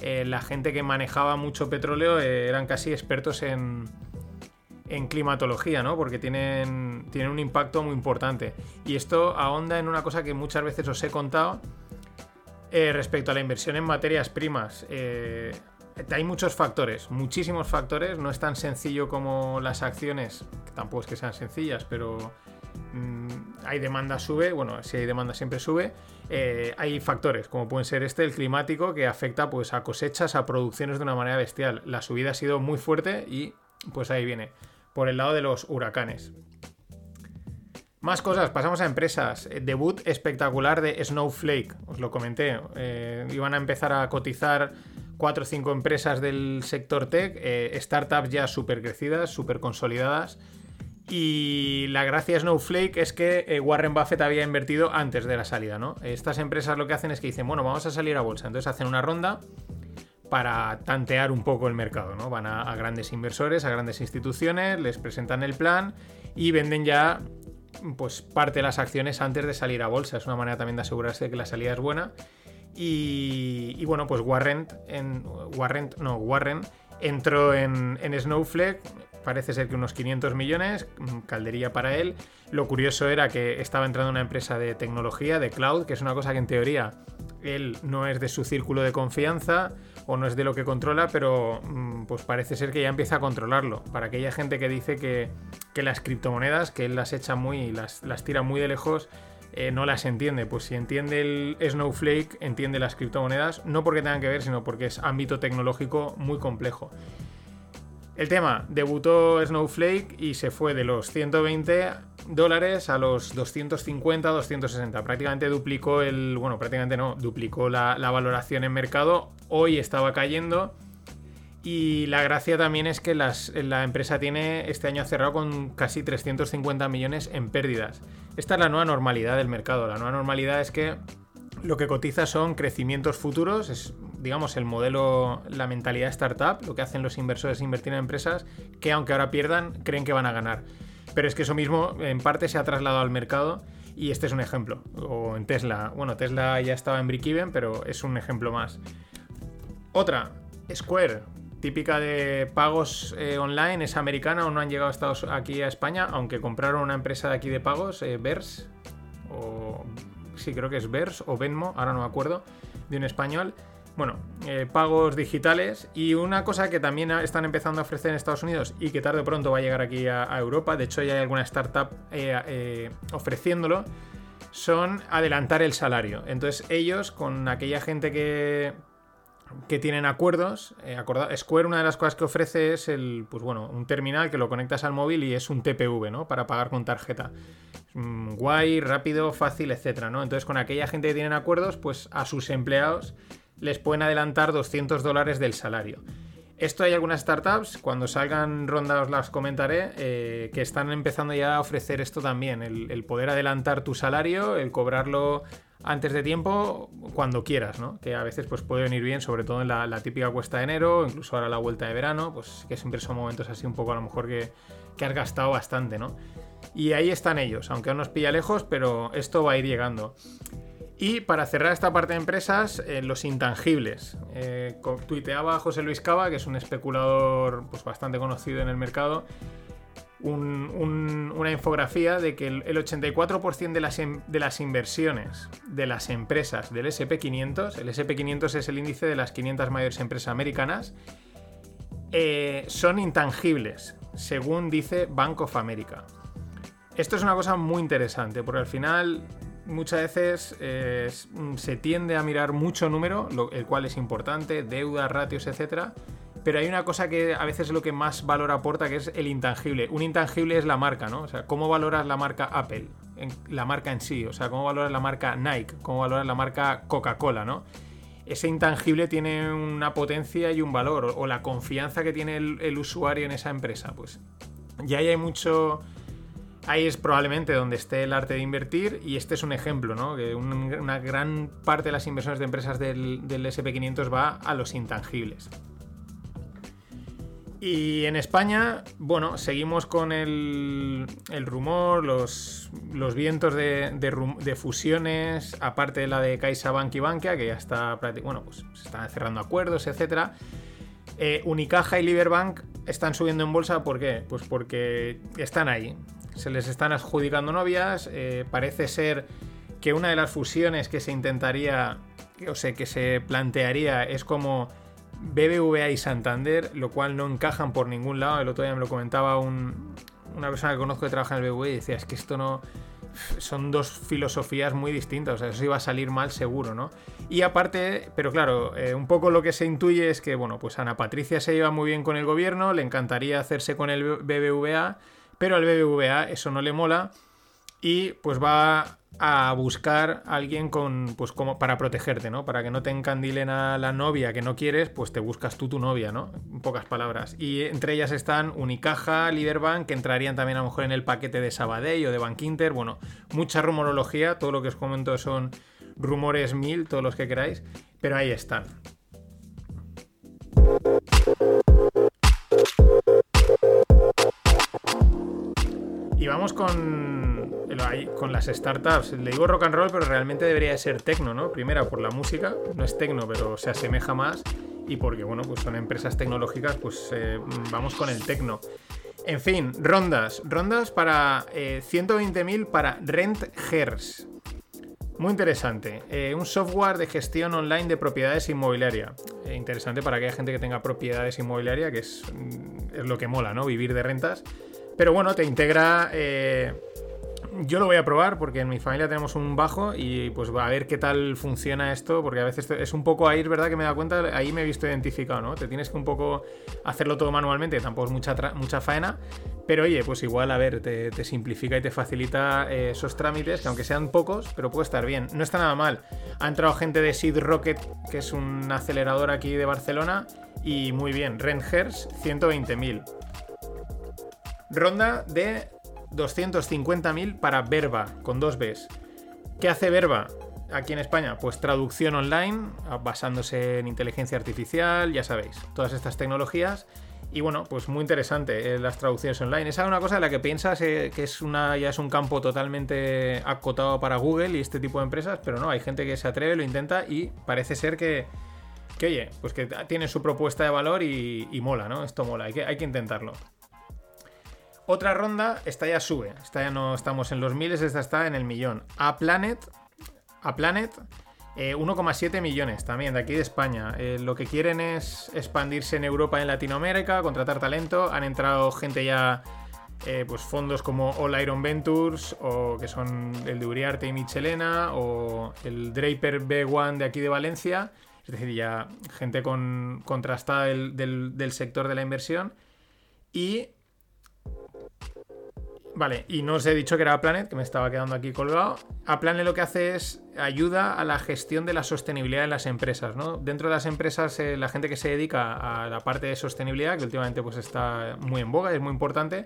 eh, la gente que manejaba mucho petróleo eh, eran casi expertos en en climatología, ¿no? Porque tienen, tienen un impacto muy importante. Y esto ahonda en una cosa que muchas veces os he contado eh, respecto a la inversión en materias primas. Hay muchos factores, muchísimos factores. No es tan sencillo como las acciones, que tampoco es que sean sencillas, pero hay demanda sube. Bueno, si hay demanda siempre sube. Eh, hay factores, como pueden ser este, el climático, que afecta pues, a cosechas, a producciones de una manera bestial. La subida ha sido muy fuerte y pues ahí viene por el lado de los huracanes. Más cosas, pasamos a empresas. Eh, debut espectacular de Snowflake, os lo comenté. Eh, iban a empezar a cotizar 4 o 5 empresas del sector tech, startups ya súper crecidas, súper consolidadas. Y la gracia Snowflake es que Warren Buffett había invertido antes de la salida, ¿no? Estas empresas lo que hacen es que dicen, bueno, vamos a salir a bolsa. Entonces hacen una ronda para tantear un poco el mercado, ¿no? Van a, grandes inversores, a grandes instituciones, les presentan el plan y venden ya pues parte de las acciones antes de salir a bolsa. Es una manera también de asegurarse de que la salida es buena. Y, bueno, pues Warren, en, Warren, no, Warren entró en, en Snowflake, parece ser que unos 500 millones, caldería para él. Lo curioso era que estaba entrando en una empresa de tecnología, de cloud, que es una cosa que en teoría él no es de su círculo de confianza o no es de lo que controla, pero mm, pues parece ser que ya empieza a controlarlo. Para aquella gente que dice que, las criptomonedas, que él las echa muy, las, las tira muy de lejos, eh, no las entiende. Pues si entiende el Snowflake, entiende las criptomonedas, no porque tengan que ver, sino porque es ámbito tecnológico muy complejo. El tema, debutó Snowflake y se fue de los 120 dólares a los 250, 260. Prácticamente duplicó el. Bueno, prácticamente no, duplicó la, valoración en mercado. Hoy estaba cayendo. Y la gracia también es que la empresa tiene este año cerrado con casi 350 millones en pérdidas. Esta es la nueva normalidad del mercado. La nueva normalidad es que lo que cotiza son crecimientos futuros, digamos el modelo, la mentalidad startup, lo que hacen los inversores es invertir en empresas que aunque ahora pierdan, creen que van a ganar. Pero es que eso mismo en parte se ha trasladado al mercado y este es un ejemplo. O en Tesla. Bueno, Tesla ya estaba en break-even, pero es un ejemplo más. Otra, Square, típica de pagos eh, online, es americana o no han llegado Estados, aquí a España, aunque compraron una empresa de aquí de pagos, eh, Vers, o sí, creo que es Vers o Venmo, ahora no me acuerdo, de un español. Bueno, eh, pagos digitales y una cosa que también están empezando a ofrecer en Estados Unidos y que tarde o pronto va a llegar aquí a, Europa, de hecho ya hay alguna startup eh, eh, ofreciéndolo, son adelantar el salario. Entonces ellos, con aquella gente que, que tienen acuerdos, Square una de las cosas que ofrece es el, pues bueno, un terminal que lo conectas al móvil y es un TPV, ¿no? Para pagar con tarjeta. guay, rápido, fácil, etcétera, ¿no? Entonces con aquella gente que tienen acuerdos, pues a sus empleados les pueden adelantar 200 dólares del salario. Esto hay algunas startups, cuando salgan rondas las comentaré, eh, que están empezando ya a ofrecer esto también, el, poder adelantar tu salario, el cobrarlo antes de tiempo, cuando quieras, ¿no? Que a veces pues, puede venir bien, sobre todo en la, típica cuesta de enero, incluso ahora la vuelta de verano, pues que siempre son momentos así un poco a lo mejor que, que has gastado bastante, ¿no? Y ahí están ellos, aunque aún nos pilla lejos, pero esto va a ir llegando. Y para cerrar esta parte de empresas, eh, los intangibles. Eh, tuiteaba José Luis Cava, que es un especulador pues, bastante conocido en el mercado, una infografía de que el, 84% de las, de las, inversiones de las empresas del SP500, el SP500 es el índice de las 500 mayores empresas americanas, eh, son intangibles, según dice Bank of America. Esto es una cosa muy interesante, porque al final muchas veces eh, se tiende a mirar mucho número, el cual es importante, deuda, ratios, etcétera. Pero hay una cosa que a veces es lo que más valor aporta, que es el intangible. Un intangible es la marca, ¿no? O sea, ¿cómo valoras la marca Apple? la marca en sí. O sea, ¿cómo valoras la marca Nike? ¿Cómo valoras la marca Coca-Cola, ¿no? Ese intangible tiene una potencia y un valor. O, la confianza que tiene el, usuario en esa empresa. Pues ya hay mucho ahí es probablemente donde esté el arte de invertir y este es un ejemplo, ¿no? Que una gran parte de las inversiones de empresas del, del SP500 va a los intangibles. Y en España, bueno, seguimos con el, rumor, los, vientos de, fusiones, aparte de la de CaixaBank y Bankia, que ya está bueno, pues se están cerrando acuerdos, etc. Eh, Unicaja y Liberbank están subiendo en bolsa, ¿por qué? Pues porque están ahí, se les están adjudicando novias, eh, parece ser que una de las fusiones que se intentaría, o sea, que se plantearía es como BBVA y Santander, lo cual no encajan por ningún lado. El otro día me lo comentaba una persona que conozco que trabaja en el BBVA y decía, es que esto no... Son dos filosofías muy distintas, o sea, eso iba a salir mal seguro, ¿no? Y aparte, pero claro, eh, un poco lo que se intuye es que, bueno, pues Ana Patricia se lleva muy bien con el gobierno, le encantaría hacerse con el BBVA, pero al BBVA eso no le mola y pues va a buscar a alguien con, pues como para protegerte, ¿no? Para que no te encandilen a la novia que no quieres, pues te buscas tú tu novia, ¿no? En pocas palabras. Y entre ellas están Unicaja, Liberbank, que entrarían también a lo mejor en el paquete de Sabadell o de Bank Inter. Bueno, mucha rumorología, todo lo que os comento son rumores mil, todos los que queráis, pero ahí están. Vamos con, con las startups. Le digo rock and roll, pero realmente debería ser tecno, ¿no? Primera, por la música, no es tecno, pero se asemeja más. Y porque, bueno, pues son empresas tecnológicas, pues eh, vamos con el tecno. En fin, rondas. Rondas para 120.000 eh, para Rent Hers. Muy interesante. Eh, un software de gestión online de propiedades inmobiliarias. interesante para aquella gente que tenga propiedades inmobiliarias, que es, mm, es lo que mola, ¿no? Vivir de rentas. Pero bueno, te integra. Eh, yo lo voy a probar porque en mi familia tenemos un bajo y pues a ver qué tal funciona esto, porque a veces es un poco ahí, ¿verdad? Que me da cuenta, ahí me he visto identificado, ¿no? Te tienes que un poco hacerlo todo manualmente, tampoco es mucha, mucha faena, pero oye, pues igual, a ver, te, simplifica y te facilita eh, esos trámites, que aunque sean pocos, pero puede estar bien. No está nada mal. Ha entrado gente de Seed Rocket, que es un acelerador aquí de Barcelona, y muy bien, Rengers, 120.000. Ronda de 250.000 para Verba, con dos Bs. ¿Qué hace Verba aquí en España? Pues traducción online, basándose en inteligencia artificial, ya sabéis, todas estas tecnologías. Y bueno, pues muy interesante eh, las traducciones online. Esa es una cosa de la que piensas eh, que es una, ya es un campo totalmente acotado para Google y este tipo de empresas, pero no, hay gente que se atreve, lo intenta y parece ser que, que oye, pues que tiene su propuesta de valor y, mola, ¿no? Esto mola, hay que, hay que intentarlo. Otra ronda, esta ya sube. Esta ya no estamos en los miles, esta está en el millón. A Planet, a Planet, 1,7 eh, millones también de aquí de España. Eh, lo que quieren es expandirse en Europa y en Latinoamérica, contratar talento. Han entrado gente ya, eh, pues fondos como All Iron Ventures, o que son el de Uriarte y Michelena, o el Draper B1 de aquí de Valencia. Es decir, ya gente con, contrastada del sector de la inversión. Y Vale, y no os he dicho que era Planet, que me estaba quedando aquí colgado. A Planet lo que hace es ayuda a la gestión de la sostenibilidad en las empresas, ¿no? Dentro de las empresas, eh, la gente que se dedica a la parte de sostenibilidad, que últimamente pues está muy en boga, es muy importante,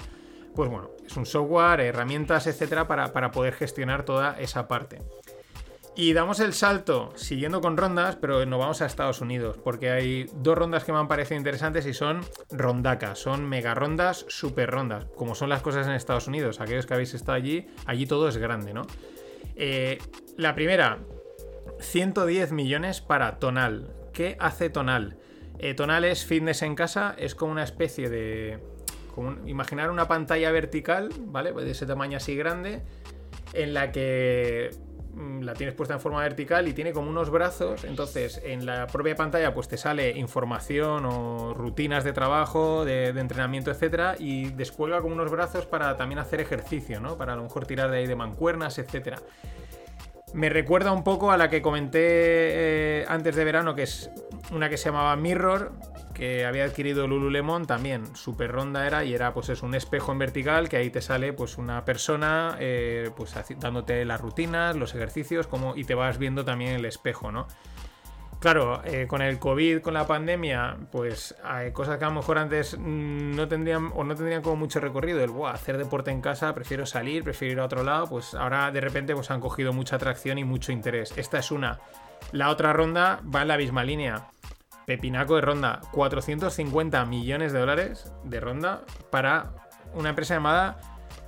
pues bueno, es un software, herramientas, etcétera, para, para poder gestionar toda esa parte. Y damos el salto siguiendo con rondas, pero nos vamos a Estados Unidos, porque hay dos rondas que me han parecido interesantes y son rondacas, son mega rondas, super rondas, como son las cosas en Estados Unidos. Aquellos que habéis estado allí, allí todo es grande, ¿no? Eh, la primera, 110 millones para Tonal. ¿Qué hace Tonal? Eh, Tonal es fitness en casa, es como una especie de... imaginar una pantalla vertical, ¿vale? De ese tamaño así grande, en la que la tienes puesta en forma vertical y tiene como unos brazos, entonces en la propia pantalla pues te sale información o rutinas de trabajo, de, de entrenamiento, etcétera, y descuelga como unos brazos para también hacer ejercicio, ¿no? Para a lo mejor tirar de ahí de mancuernas, etcétera. Me recuerda un poco a la que comenté eh, antes de verano, que es una que se llamaba Mirror, que había adquirido Lululemon también. Super ronda era y era pues es un espejo en vertical que ahí te sale pues una persona eh, pues dándote las rutinas, los ejercicios como, y te vas viendo también el espejo, ¿no? Claro, eh, con el COVID, con la pandemia, pues hay cosas que a lo mejor antes mm, no tendrían o no tendrían como mucho recorrido. El "Buah, hacer deporte en casa, prefiero salir, prefiero ir a otro lado. Pues ahora de repente pues han cogido mucha atracción y mucho interés. Esta es una. La otra ronda va en la misma línea. Pepinaco de ronda, 450 millones de dólares de ronda para una empresa llamada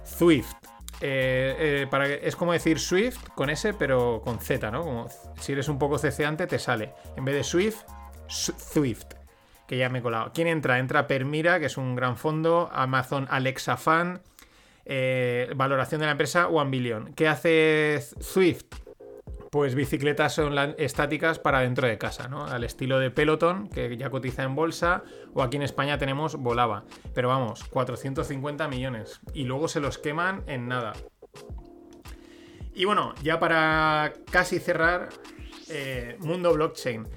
Zwift. Eh, eh, es como decir Swift con S, pero con Z, ¿no? Como si eres un poco ceceante, te sale. En vez de Swift, Zwift. Que ya me he colado. ¿Quién entra? Entra Permira, que es un gran fondo. Amazon Alexa Fan. eh, valoración de la empresa One Billion. ¿Qué hace Swift? Pues bicicletas online estáticas para dentro de casa, ¿no? Al estilo de Peloton, que ya cotiza en bolsa, o aquí en España tenemos Volava. Pero vamos, 450 millones. Y luego se los queman en nada. Y bueno, ya para casi cerrar, eh, mundo blockchain.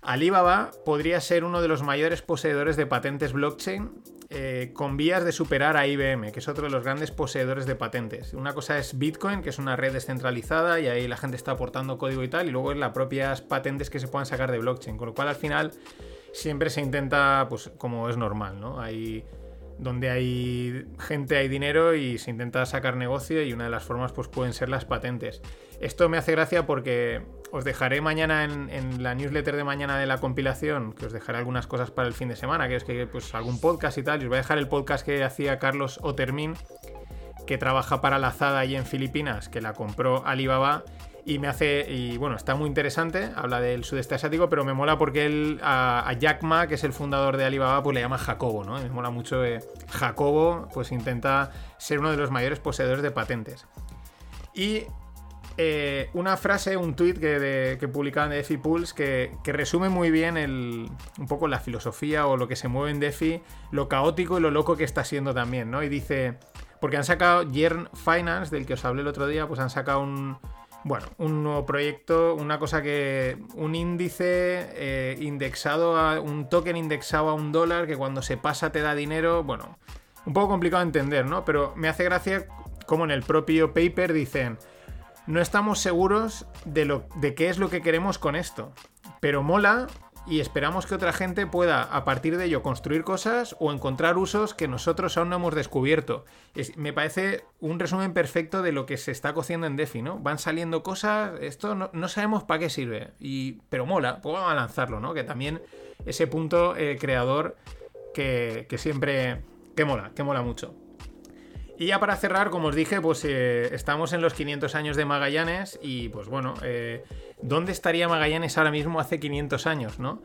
Alibaba podría ser uno de los mayores poseedores de patentes blockchain eh, con vías de superar a IBM, que es otro de los grandes poseedores de patentes. Una cosa es Bitcoin, que es una red descentralizada y ahí la gente está aportando código y tal, y luego es las propias patentes que se puedan sacar de blockchain, con lo cual al final siempre se intenta, pues como es normal, ¿no? Hay donde hay gente, hay dinero y se intenta sacar negocio y una de las formas pues pueden ser las patentes. Esto me hace gracia porque os dejaré mañana en, la newsletter de mañana de la compilación, que os dejaré algunas cosas para el fin de semana, que es que pues algún podcast y tal, y os voy a dejar el podcast que hacía Carlos Otermin, que trabaja para la Zada allí en Filipinas, que la compró Alibaba y me hace, y bueno, está muy interesante, habla del sudeste asiático, pero me mola porque él, a, a Jack Ma, que es el fundador de Alibaba, pues le llama Jacobo, ¿no? Me mola mucho que Jacobo, pues intenta ser uno de los mayores poseedores de patentes. Y eh, una frase, un tweet que publicaban de DeFi Pulse que, que resume muy bien el, un poco la filosofía o lo que se mueve en DeFi, lo caótico y lo loco que está siendo también, ¿no? Y dice, porque han sacado Yearn Finance, del que os hablé el otro día, pues han sacado un, bueno, un nuevo proyecto, una cosa que, un índice eh, indexado a, un token indexado a un dólar que cuando se pasa te da dinero, bueno, un poco complicado de entender, ¿no? Pero me hace gracia como en el propio paper dicen, no estamos seguros de, lo, de qué es lo que queremos con esto, pero mola y esperamos que otra gente pueda a partir de ello construir cosas o encontrar usos que nosotros aún no hemos descubierto. Es- me parece un resumen perfecto de lo que se está cociendo en DeFi, ¿no? Van saliendo cosas, esto no, no sabemos para qué sirve, y, pero mola, pues a lanzarlo, ¿no? Que también ese punto eh, creador que, que siempre, que mola, que mola mucho. Y ya para cerrar, como os dije, pues eh, estamos en los 500 años de Magallanes y pues bueno, eh, ¿dónde estaría Magallanes ahora mismo hace 500 años, no?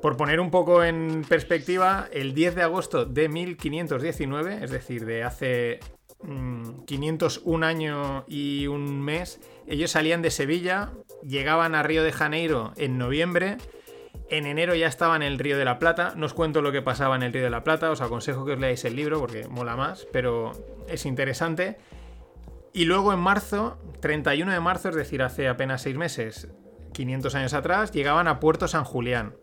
Por poner un poco en perspectiva, el 10 de agosto de 1519, es decir, de hace mm, 501 año y un mes, ellos salían de Sevilla, llegaban a Río de Janeiro en noviembre, en enero ya estaba en el Río de la Plata. No os cuento lo que pasaba en el Río de la Plata, os aconsejo que os leáis el libro porque mola más, pero es interesante. Y luego en marzo, 31 de marzo, es decir, hace apenas seis meses, 500 años atrás, llegaban a Puerto San Julián,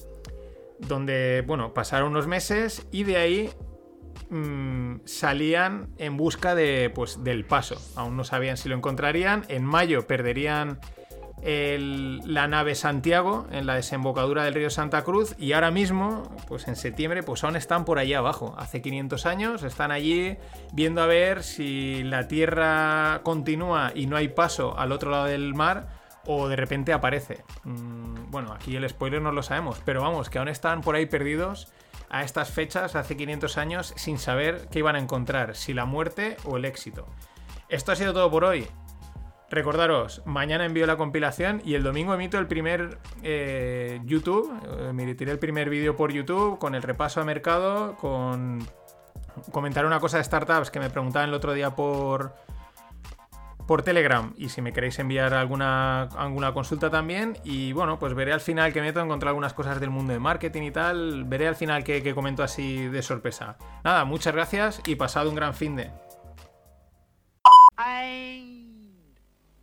donde, bueno, pasaron unos meses y de ahí mm, salían en busca de, pues, del paso. Aún no sabían si lo encontrarían. En mayo perderían la nave Santiago en la desembocadura del río Santa Cruz y ahora mismo, pues en septiembre, pues aún están por allá abajo. Hace 500 años están allí viendo a ver si la Tierra continúa y no hay paso al otro lado del mar o de repente aparece. Mm, bueno, aquí el spoiler no lo sabemos, pero vamos, que aún están por ahí perdidos a estas fechas, hace 500 años, sin saber qué iban a encontrar, si la muerte o el éxito. Esto ha sido todo por hoy. Recordaros, mañana envío la compilación y el domingo emito el primer eh, YouTube, eh, emitiré el primer vídeo por YouTube con el repaso a mercado, con comentar una cosa de startups que me preguntaban el otro día por por Telegram y si me queréis enviar alguna, alguna consulta también. Y bueno, pues veré al final que meto, encontrar algunas cosas del mundo de marketing y tal. Veré al final que, que comento así de sorpresa. Nada, muchas gracias y pasado un gran fin de.